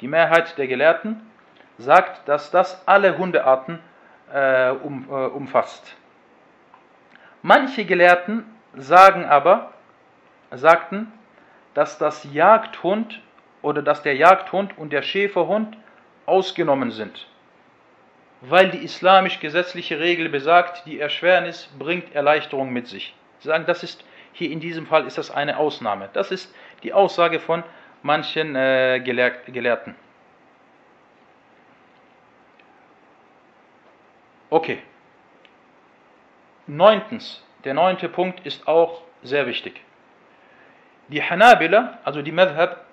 Die Mehrheit der Gelehrten sagt, dass das alle Hundearten äh, um, äh, umfasst. Manche Gelehrten sagen aber, sagten, dass das Jagdhund oder dass der Jagdhund und der Schäferhund ausgenommen sind, weil die islamisch-gesetzliche Regel besagt, die Erschwernis bringt Erleichterung mit sich. Sie sagen, das ist hier in diesem Fall ist das eine Ausnahme. Das ist die Aussage von manchen äh, Gelehrten. Okay. Neuntens, der neunte Punkt ist auch sehr wichtig. Die Hanabila, also die Madhab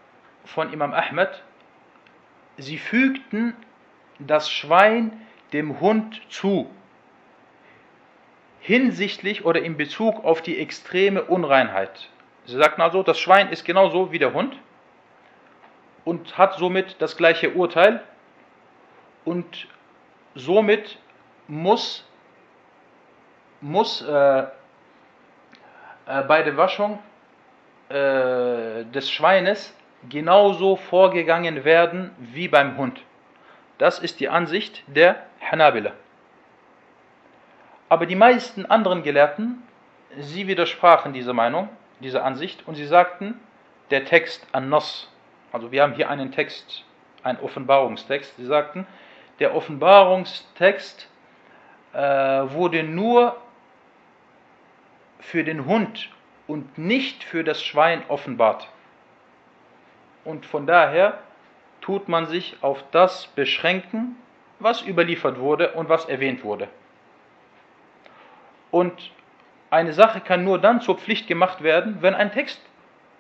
von Imam Ahmed, sie fügten das Schwein dem Hund zu, hinsichtlich oder in Bezug auf die extreme Unreinheit. Sie sagten also, das Schwein ist genauso wie der Hund und hat somit das gleiche Urteil und somit muss muss äh, äh, bei der Waschung äh, des Schweines genauso vorgegangen werden wie beim Hund. Das ist die Ansicht der Hanabila. Aber die meisten anderen Gelehrten, sie widersprachen dieser Meinung, dieser Ansicht und sie sagten, der Text an-Nos, also wir haben hier einen Text, einen Offenbarungstext, sie sagten, der Offenbarungstext äh, wurde nur für den Hund und nicht für das Schwein offenbart. Und von daher tut man sich auf das beschränken, was überliefert wurde und was erwähnt wurde. Und eine Sache kann nur dann zur Pflicht gemacht werden, wenn ein Text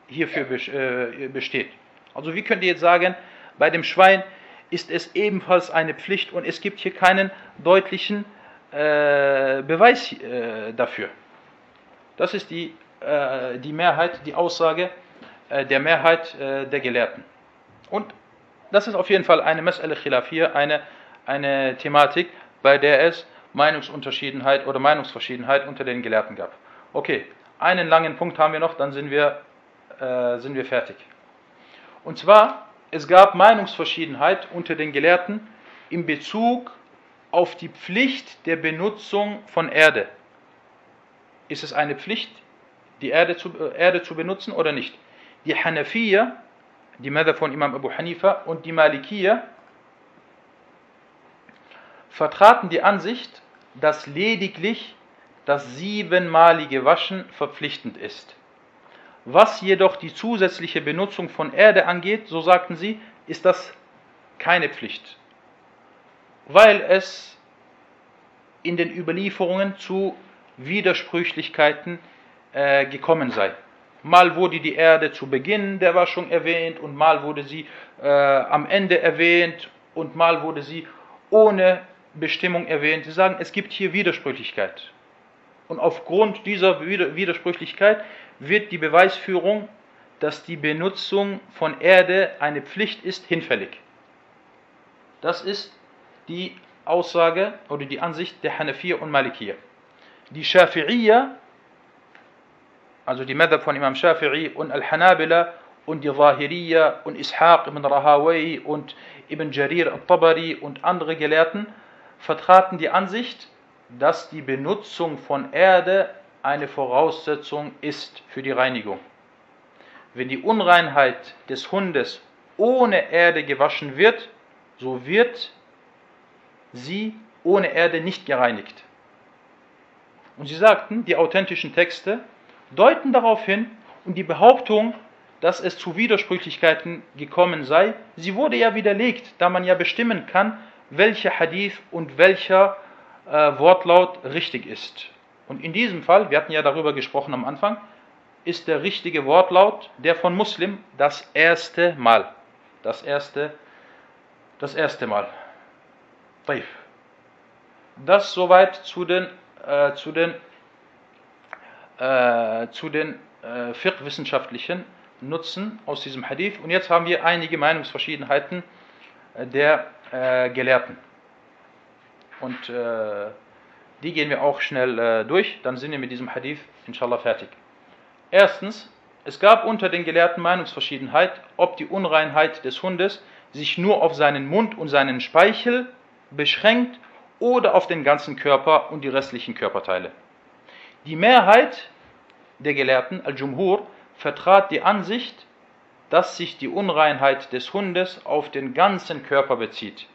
hierfür äh, besteht. Also wie könnt ihr jetzt sagen, bei dem Schwein ist es ebenfalls eine Pflicht und es gibt hier keinen deutlichen äh, Beweis äh, dafür. Das ist die, äh, die Mehrheit, die Aussage der Mehrheit äh, der Gelehrten. Und das ist auf jeden Fall eine Mas'al Khilafir, eine, eine Thematik, bei der es Meinungsunterschiedenheit oder Meinungsverschiedenheit unter den Gelehrten gab. Okay, einen langen Punkt haben wir noch, dann sind wir, äh, sind wir fertig. Und zwar, es gab Meinungsverschiedenheit unter den Gelehrten in Bezug auf die Pflicht der Benutzung von Erde. Ist es eine Pflicht, die Erde zu, äh, Erde zu benutzen oder nicht? Die Hanafiya, die Mother von Imam Abu Hanifa und die Malikiya vertraten die Ansicht, dass lediglich das siebenmalige Waschen verpflichtend ist. Was jedoch die zusätzliche Benutzung von Erde angeht, so sagten sie, ist das keine Pflicht, weil es in den Überlieferungen zu Widersprüchlichkeiten äh, gekommen sei. Mal wurde die Erde zu Beginn der Waschung erwähnt und mal wurde sie äh, am Ende erwähnt und mal wurde sie ohne Bestimmung erwähnt. Sie sagen, es gibt hier Widersprüchlichkeit. Und aufgrund dieser Widersprüchlichkeit wird die Beweisführung, dass die Benutzung von Erde eine Pflicht ist, hinfällig. Das ist die Aussage oder die Ansicht der Hanafiya und Malikiya. Die Shafi'iyya, also die Madhab von Imam Shafi'i und Al-Hanabila und die Zahiriyya und Ishaq ibn Rahawai und Ibn Jarir al-Tabari und andere Gelehrten vertraten die Ansicht, dass die Benutzung von Erde eine Voraussetzung ist für die Reinigung. Wenn die Unreinheit des Hundes ohne Erde gewaschen wird, so wird sie ohne Erde nicht gereinigt. Und sie sagten, die authentischen Texte deuten darauf hin und die Behauptung, dass es zu Widersprüchlichkeiten gekommen sei, sie wurde ja widerlegt, da man ja bestimmen kann, welcher Hadith und welcher äh, Wortlaut richtig ist. Und in diesem Fall, wir hatten ja darüber gesprochen am Anfang, ist der richtige Wortlaut der von Muslim das erste Mal. Das erste, das erste Mal. Das soweit zu den, äh, zu den, äh, zu den äh, fiqh-wissenschaftlichen Nutzen aus diesem Hadith. Und jetzt haben wir einige Meinungsverschiedenheiten äh, der äh, Gelehrten. Und äh, die gehen wir auch schnell äh, durch, dann sind wir mit diesem Hadith inshallah fertig. Erstens, es gab unter den Gelehrten Meinungsverschiedenheit, ob die Unreinheit des Hundes sich nur auf seinen Mund und seinen Speichel beschränkt oder auf den ganzen Körper und die restlichen Körperteile. Die Mehrheit der Gelehrten, Al-Jumhur, vertrat die Ansicht, dass sich die Unreinheit des Hundes auf den ganzen Körper bezieht.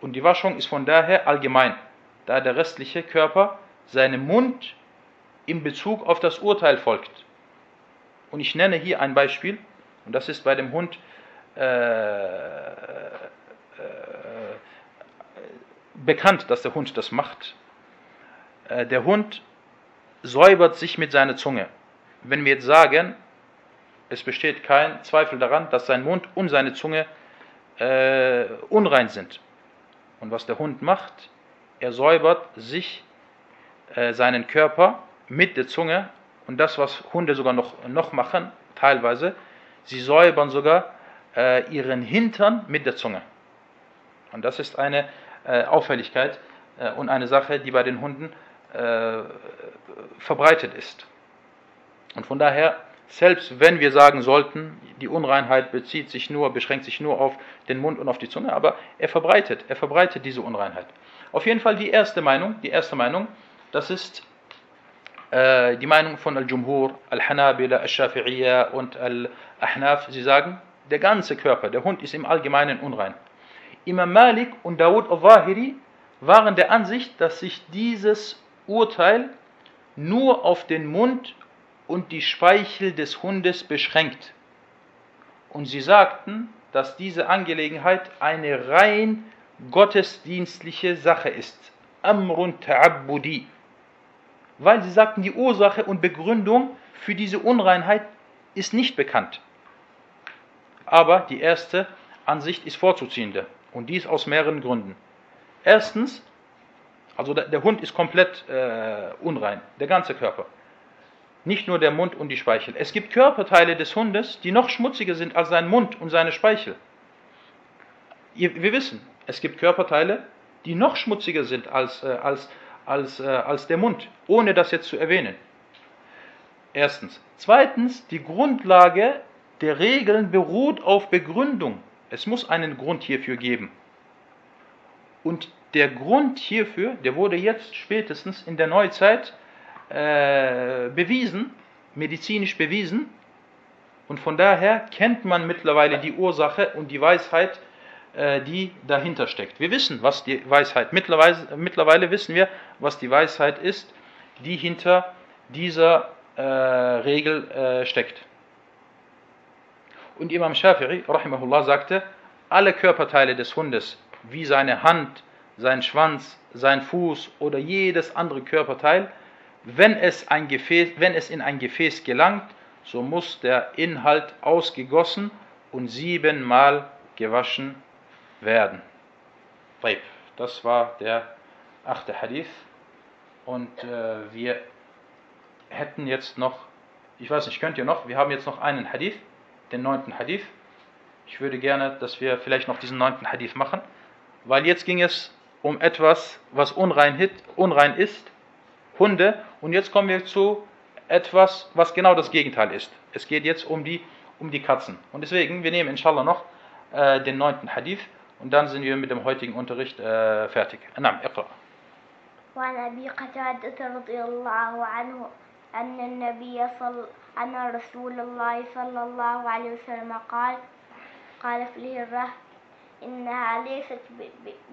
Und die Waschung ist von daher allgemein, da der restliche Körper seinem Mund in Bezug auf das Urteil folgt. Und ich nenne hier ein Beispiel, und das ist bei dem Hund äh, äh, bekannt, dass der Hund das macht. Äh, der Hund säubert sich mit seiner Zunge. Wenn wir jetzt sagen, es besteht kein Zweifel daran, dass sein Mund und seine Zunge äh, unrein sind. Und was der Hund macht, er säubert sich äh, seinen Körper mit der Zunge und das, was Hunde sogar noch, noch machen, teilweise, sie säubern sogar äh, ihren Hintern mit der Zunge. Und das ist eine äh, Auffälligkeit äh, und eine Sache, die bei den Hunden äh, verbreitet ist. Und von daher selbst wenn wir sagen sollten, die Unreinheit bezieht sich nur, beschränkt sich nur auf den Mund und auf die Zunge, aber er verbreitet, er verbreitet diese Unreinheit. Auf jeden Fall die erste Meinung, die erste Meinung, das ist äh, die Meinung von Al-Jumhur, Al-Hanabila, Al-Shafi'iyya und Al-Ahnaf. Sie sagen, der ganze Körper, der Hund ist im Allgemeinen unrein. Imam Malik und Dawud al-Zahiri waren der Ansicht, dass sich dieses Urteil nur auf den Mund und die Speichel des Hundes beschränkt. Und sie sagten, dass diese Angelegenheit eine rein gottesdienstliche Sache ist. Amrun ta'abbudi. Weil sie sagten, die Ursache und Begründung für diese Unreinheit ist nicht bekannt. Aber die erste Ansicht ist vorzuziehende. Und dies aus mehreren Gründen. Erstens, also der, der Hund ist komplett äh, unrein, der ganze Körper. Nicht nur der Mund und die Speichel. Es gibt Körperteile des Hundes, die noch schmutziger sind als sein Mund und seine Speichel. Wir wissen, es gibt Körperteile, die noch schmutziger sind als, äh, als, als, äh, als der Mund, ohne das jetzt zu erwähnen. Erstens. Zweitens, die Grundlage der Regeln beruht auf Begründung. Es muss einen Grund hierfür geben. Und der Grund hierfür, der wurde jetzt spätestens in der Neuzeit äh, bewiesen, medizinisch bewiesen. Und von daher kennt man mittlerweile die Ursache und die Weisheit, äh, die dahinter steckt. Wir wissen, was die Weisheit, mittlerweile, mittlerweile wissen wir, was die Weisheit ist, die hinter dieser äh, Regel äh, steckt. Und Imam Shafi'i, rahimahullah, sagte, alle Körperteile des Hundes, wie seine Hand, sein Schwanz, sein Fuß oder jedes andere Körperteil, wenn es, ein Gefäß, wenn es in ein Gefäß gelangt, so muss der Inhalt ausgegossen und siebenmal gewaschen werden. Das war der achte Hadith. Und äh, wir hätten jetzt noch, ich weiß nicht, könnt ihr noch, wir haben jetzt noch einen Hadith, den neunten Hadith. Ich würde gerne, dass wir vielleicht noch diesen neunten Hadith machen, weil jetzt ging es um etwas, was unrein, unrein ist, Hunde, und jetzt kommen wir zu etwas, was genau das Gegenteil ist. Es geht jetzt um die, um die Katzen. Und deswegen, wir nehmen inshallah noch äh, den neunten Hadith und dann sind wir mit dem heutigen Unterricht äh, fertig. Naam, اقرأ. وعن أبي قتادة رضي الله عنه أن النبي صلى أن رسول الله صلى الله عليه وسلم قال قال في الهرة إنها ليست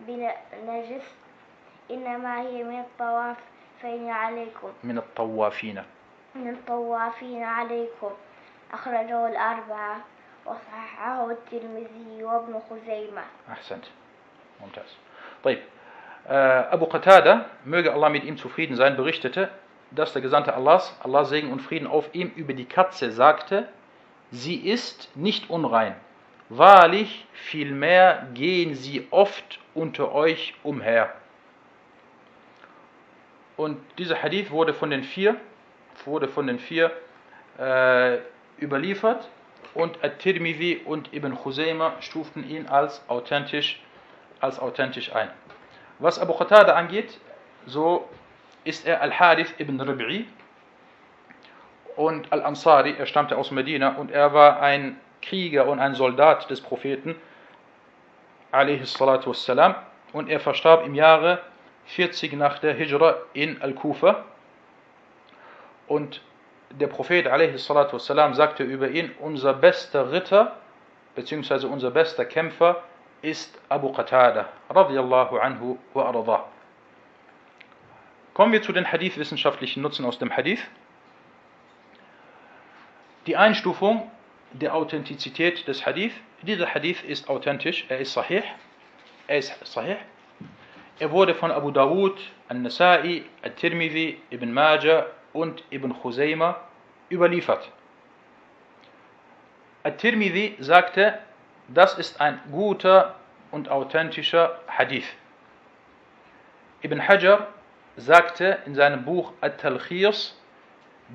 بنجس إنما هي من الطوافين عليكم من الطوافين من الطوافين عليكم أخرجه الأربعة وصححه الترمذي وابن خزيمة أحسنت ممتاز طيب Abu Qatada, möge Allah mit ihm zufrieden sein, berichtete, dass der Gesandte Allahs, Allah Segen und Frieden auf ihm, über die Katze sagte, sie ist nicht unrein. Wahrlich, vielmehr gehen sie oft unter euch umher. Und dieser Hadith wurde von den vier, wurde von den vier äh, überliefert und At-Tirmidhi und Ibn Khuzayma stuften ihn als authentisch, als authentisch ein. Was Abu Qatada angeht, so ist er Al-Harith ibn Rib'i und Al-Ansari, er stammte aus Medina und er war ein Krieger und ein Soldat des Propheten wassalam, und er verstarb im Jahre 40 nach der Hijra in Al-Kufa und der Prophet wassalam, sagte über ihn, unser bester Ritter bzw. unser bester Kämpfer ist Abu Qatada radiyallahu anhu wa. Kommen wir zu den Hadith-wissenschaftlichen Nutzen aus dem Hadith. Die Einstufung der Authentizität des Hadith. Dieser Hadith ist authentisch, er ist sahih. Er ist sahih. Er wurde von Abu Dawud, Al-Nasa'i, Al-Tirmidhi, Ibn Majah und Ibn Khuzayma überliefert. Al-Tirmidhi sagte, das ist ein guter und authentischer Hadith. Ibn Hajar sagte in seinem Buch At-Talkhis,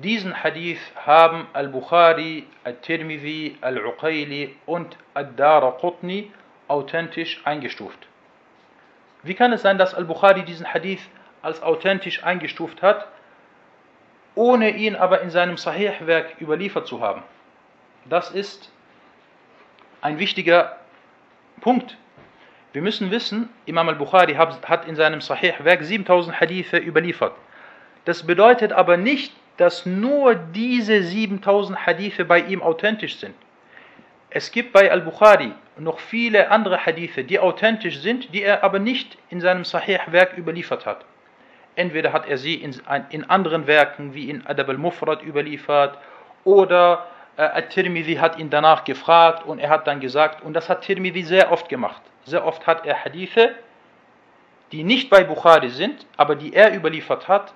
diesen Hadith haben Al-Bukhari, Al-Tirmidhi, Al-Uqayli und Ad-Daraqutni authentisch eingestuft. Wie kann es sein, dass Al-Bukhari diesen Hadith als authentisch eingestuft hat, ohne ihn aber in seinem Sahih-Werk überliefert zu haben? Das ist ein wichtiger Punkt. Wir müssen wissen, Imam al-Bukhari hat in seinem Sahih-Werk 7000 Hadithe überliefert. Das bedeutet aber nicht, dass nur diese 7000 Hadithe bei ihm authentisch sind. Es gibt bei al-Bukhari noch viele andere Hadithe, die authentisch sind, die er aber nicht in seinem Sahih-Werk überliefert hat. Entweder hat er sie in, anderen Werken wie in Adab al-Mufrad überliefert oder äh, At-Tirmidhi hat ihn danach gefragt und er hat dann gesagt, und das hat Tirmidhi sehr oft gemacht. Sehr oft hat er Hadithe, die nicht bei Bukhari sind, aber die er überliefert hat,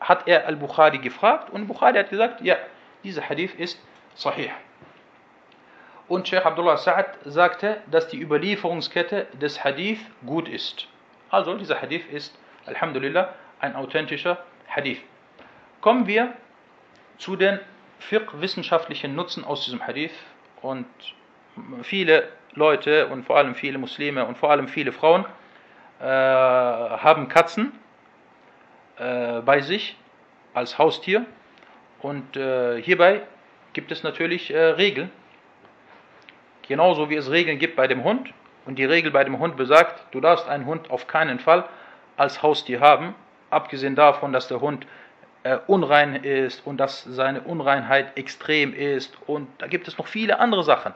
hat er Al-Bukhari gefragt und Bukhari hat gesagt, ja, dieser Hadith ist Sahih. Und Sheikh Abdullah Sa'ad sagte, dass die Überlieferungskette des Hadith gut ist. Also dieser Hadith ist, Alhamdulillah, ein authentischer Hadith. Kommen wir zu den fiqh-wissenschaftlichen Nutzen aus diesem Hadith. Und viele Leute und vor allem viele Muslime und vor allem viele Frauen äh, haben Katzen äh, bei sich als Haustier. Und äh, hierbei gibt es natürlich äh, Regeln. Genauso wie es Regeln gibt bei dem Hund. Und die Regel bei dem Hund besagt, du darfst einen Hund auf keinen Fall als Haustier haben, abgesehen davon, dass der Hund äh, unrein ist und dass seine Unreinheit extrem ist. Und da gibt es noch viele andere Sachen.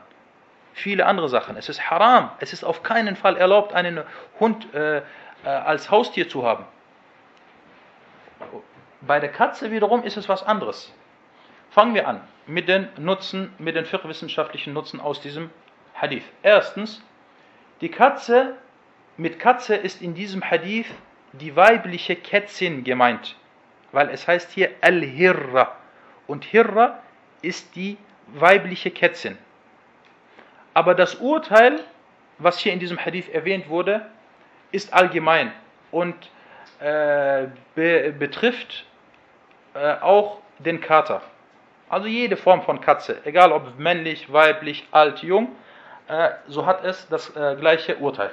Viele andere Sachen. Es ist haram. Es ist auf keinen Fall erlaubt, einen Hund äh, äh, als Haustier zu haben. Bei der Katze wiederum ist es was anderes. Fangen wir an mit den Nutzen, mit den wissenschaftlichen Nutzen aus diesem Hadith. Erstens, die Katze, mit Katze ist in diesem Hadith die weibliche Kätzin gemeint, weil es heißt hier Al-Hirra und Hirra ist die weibliche Kätzin. Aber das Urteil, was hier in diesem Hadith erwähnt wurde, ist allgemein und äh, be betrifft äh, auch den Kater. Also jede Form von Katze, egal ob männlich, weiblich, alt, jung, äh, so hat es das äh, gleiche Urteil.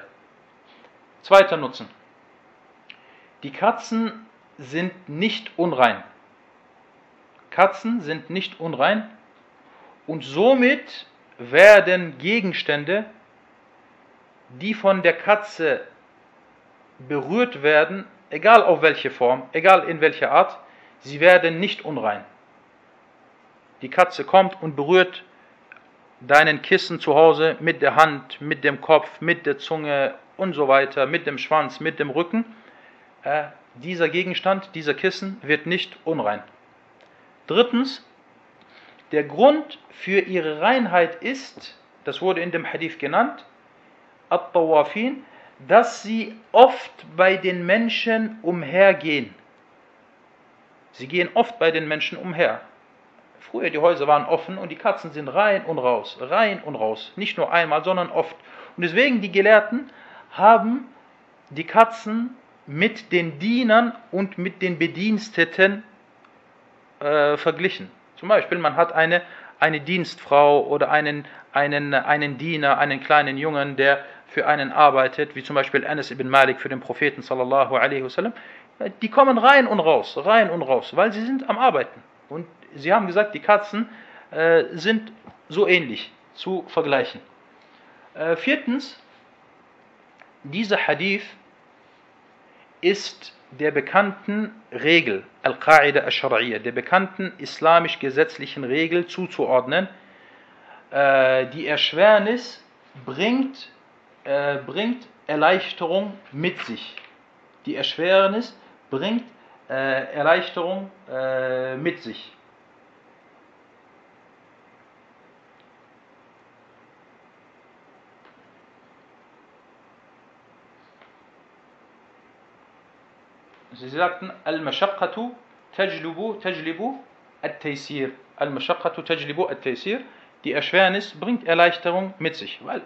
Zweiter Nutzen. Die Katzen sind nicht unrein. Katzen sind nicht unrein und somit werden Gegenstände, die von der Katze berührt werden, egal auf welche Form, egal in welcher Art, sie werden nicht unrein. Die Katze kommt und berührt deinen Kissen zu Hause mit der Hand, mit dem Kopf, mit der Zunge und so weiter, mit dem Schwanz, mit dem Rücken. Äh, dieser Gegenstand, dieser Kissen wird nicht unrein. Drittens, der Grund für ihre Reinheit ist, das wurde in dem Hadith genannt, At-Tawafin, dass sie oft bei den Menschen umhergehen. Sie gehen oft bei den Menschen umher. Früher die Häuser waren offen und die Katzen sind rein und raus, rein und raus. Nicht nur einmal, sondern oft. Und deswegen die Gelehrten haben die Katzen mit den Dienern und mit den Bediensteten äh, verglichen. Zum Beispiel, man hat eine, eine Dienstfrau oder einen, einen, einen Diener, einen kleinen Jungen, der für einen arbeitet, wie zum Beispiel Anas ibn Malik für den Propheten sallallahu alaihi wasallam. Die kommen rein und raus, rein und raus, weil sie sind am Arbeiten. Und sie haben gesagt, die Katzen äh, sind so ähnlich zu vergleichen. Äh, viertens, dieser Hadith ist der bekannten Regel, Al-Qa'ida al-Shar'iyya, der bekannten islamisch-gesetzlichen Regel zuzuordnen. Äh, die Erschwernis bringt, äh, bringt Erleichterung mit sich. Die Erschwernis bringt äh, Erleichterung äh, mit sich. Sie sagten, Al-Mashaqqatu tajlibu, tajlibu at-Taysir. Al-Mashaqqatu tajlibu at-Taysir. Die Erschwernis bringt Erleichterung mit sich, weil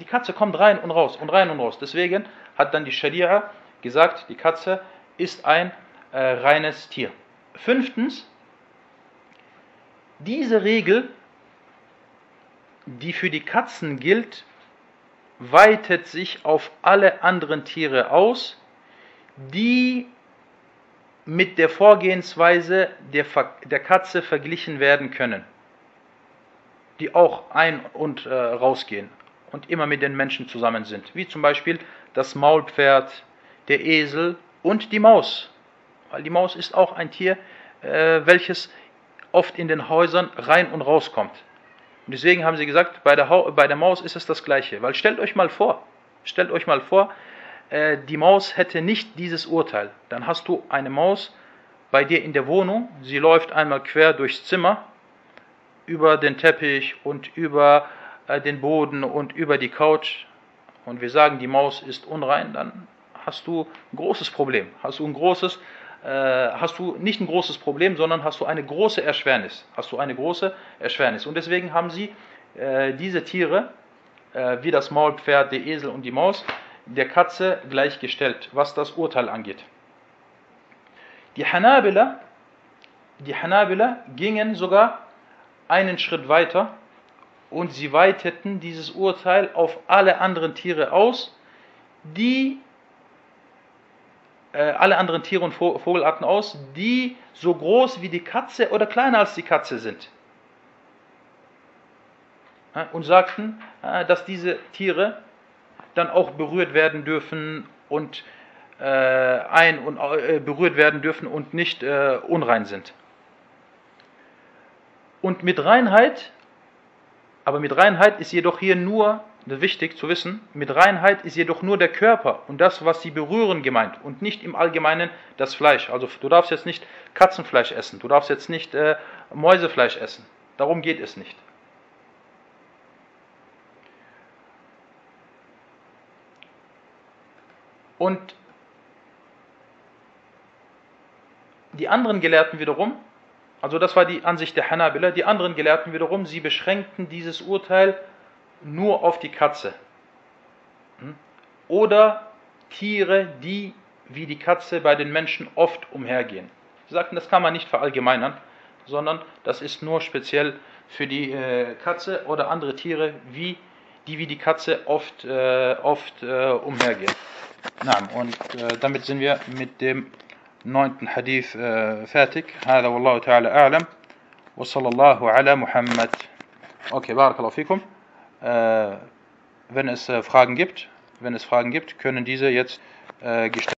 die Katze kommt rein und raus und rein und raus. Deswegen hat dann die Scharia gesagt, die Katze ist ein äh, reines Tier. Fünftens, diese Regel, die für die Katzen gilt, weitet sich auf alle anderen Tiere aus, die mit der Vorgehensweise der, der Katze verglichen werden können, die auch ein- und äh, rausgehen und immer mit den Menschen zusammen sind, wie zum Beispiel das Maulpferd, der Esel und die Maus, weil die Maus ist auch ein Tier, äh, welches oft in den Häusern rein und rauskommt. Und deswegen haben sie gesagt, bei der, bei der Maus ist es das Gleiche, weil stellt euch mal vor, stellt euch mal vor, äh, die Maus hätte nicht dieses Urteil. Dann hast du eine Maus bei dir in der Wohnung, sie läuft einmal quer durchs Zimmer, über den Teppich und über den Boden und über die Couch und wir sagen, die Maus ist unrein, dann hast du ein großes Problem. Hast du ein großes, äh, hast du nicht ein großes Problem, sondern hast du eine große Erschwernis. Hast du eine große Erschwernis. Und deswegen haben sie äh, diese Tiere, äh, wie das Maulpferd, der Esel und die Maus, der Katze gleichgestellt, was das Urteil angeht. Die Hanabila, die Hanabila gingen sogar einen Schritt weiter und sie weiteten dieses Urteil auf alle anderen Tiere aus, die äh, alle anderen Tiere und Vogelarten aus, die so groß wie die Katze oder kleiner als die Katze sind. Und sagten, äh, dass diese Tiere dann auch berührt werden dürfen und äh, ein und äh, berührt werden dürfen und nicht äh, unrein sind. Und mit Reinheit, aber mit Reinheit ist jedoch hier nur, wichtig zu wissen, mit Reinheit ist jedoch nur der Körper und das, was sie berühren, gemeint und nicht im Allgemeinen das Fleisch. Also du darfst jetzt nicht Katzenfleisch essen, du darfst jetzt nicht äh, Mäusefleisch essen. Darum geht es nicht. Und die anderen Gelehrten wiederum, also das war die Ansicht der Hanabila. Die anderen Gelehrten wiederum, sie beschränkten dieses Urteil nur auf die Katze. Hm? Oder Tiere, die wie die Katze bei den Menschen oft umhergehen. Sie sagten, das kann man nicht verallgemeinern, sondern das ist nur speziell für die äh, Katze oder andere Tiere, wie, die wie die Katze oft, äh, oft äh, umhergehen. Na, und damit sind wir mit dem neunten Hadith äh, fertig. Hada wallahu ta'ala a'lam. Wa sallallahu ala Muhammad. Okay, barakallahu fikum. Äh, wenn es äh, Fragen gibt, wenn es Fragen gibt, können diese jetzt äh, gestellt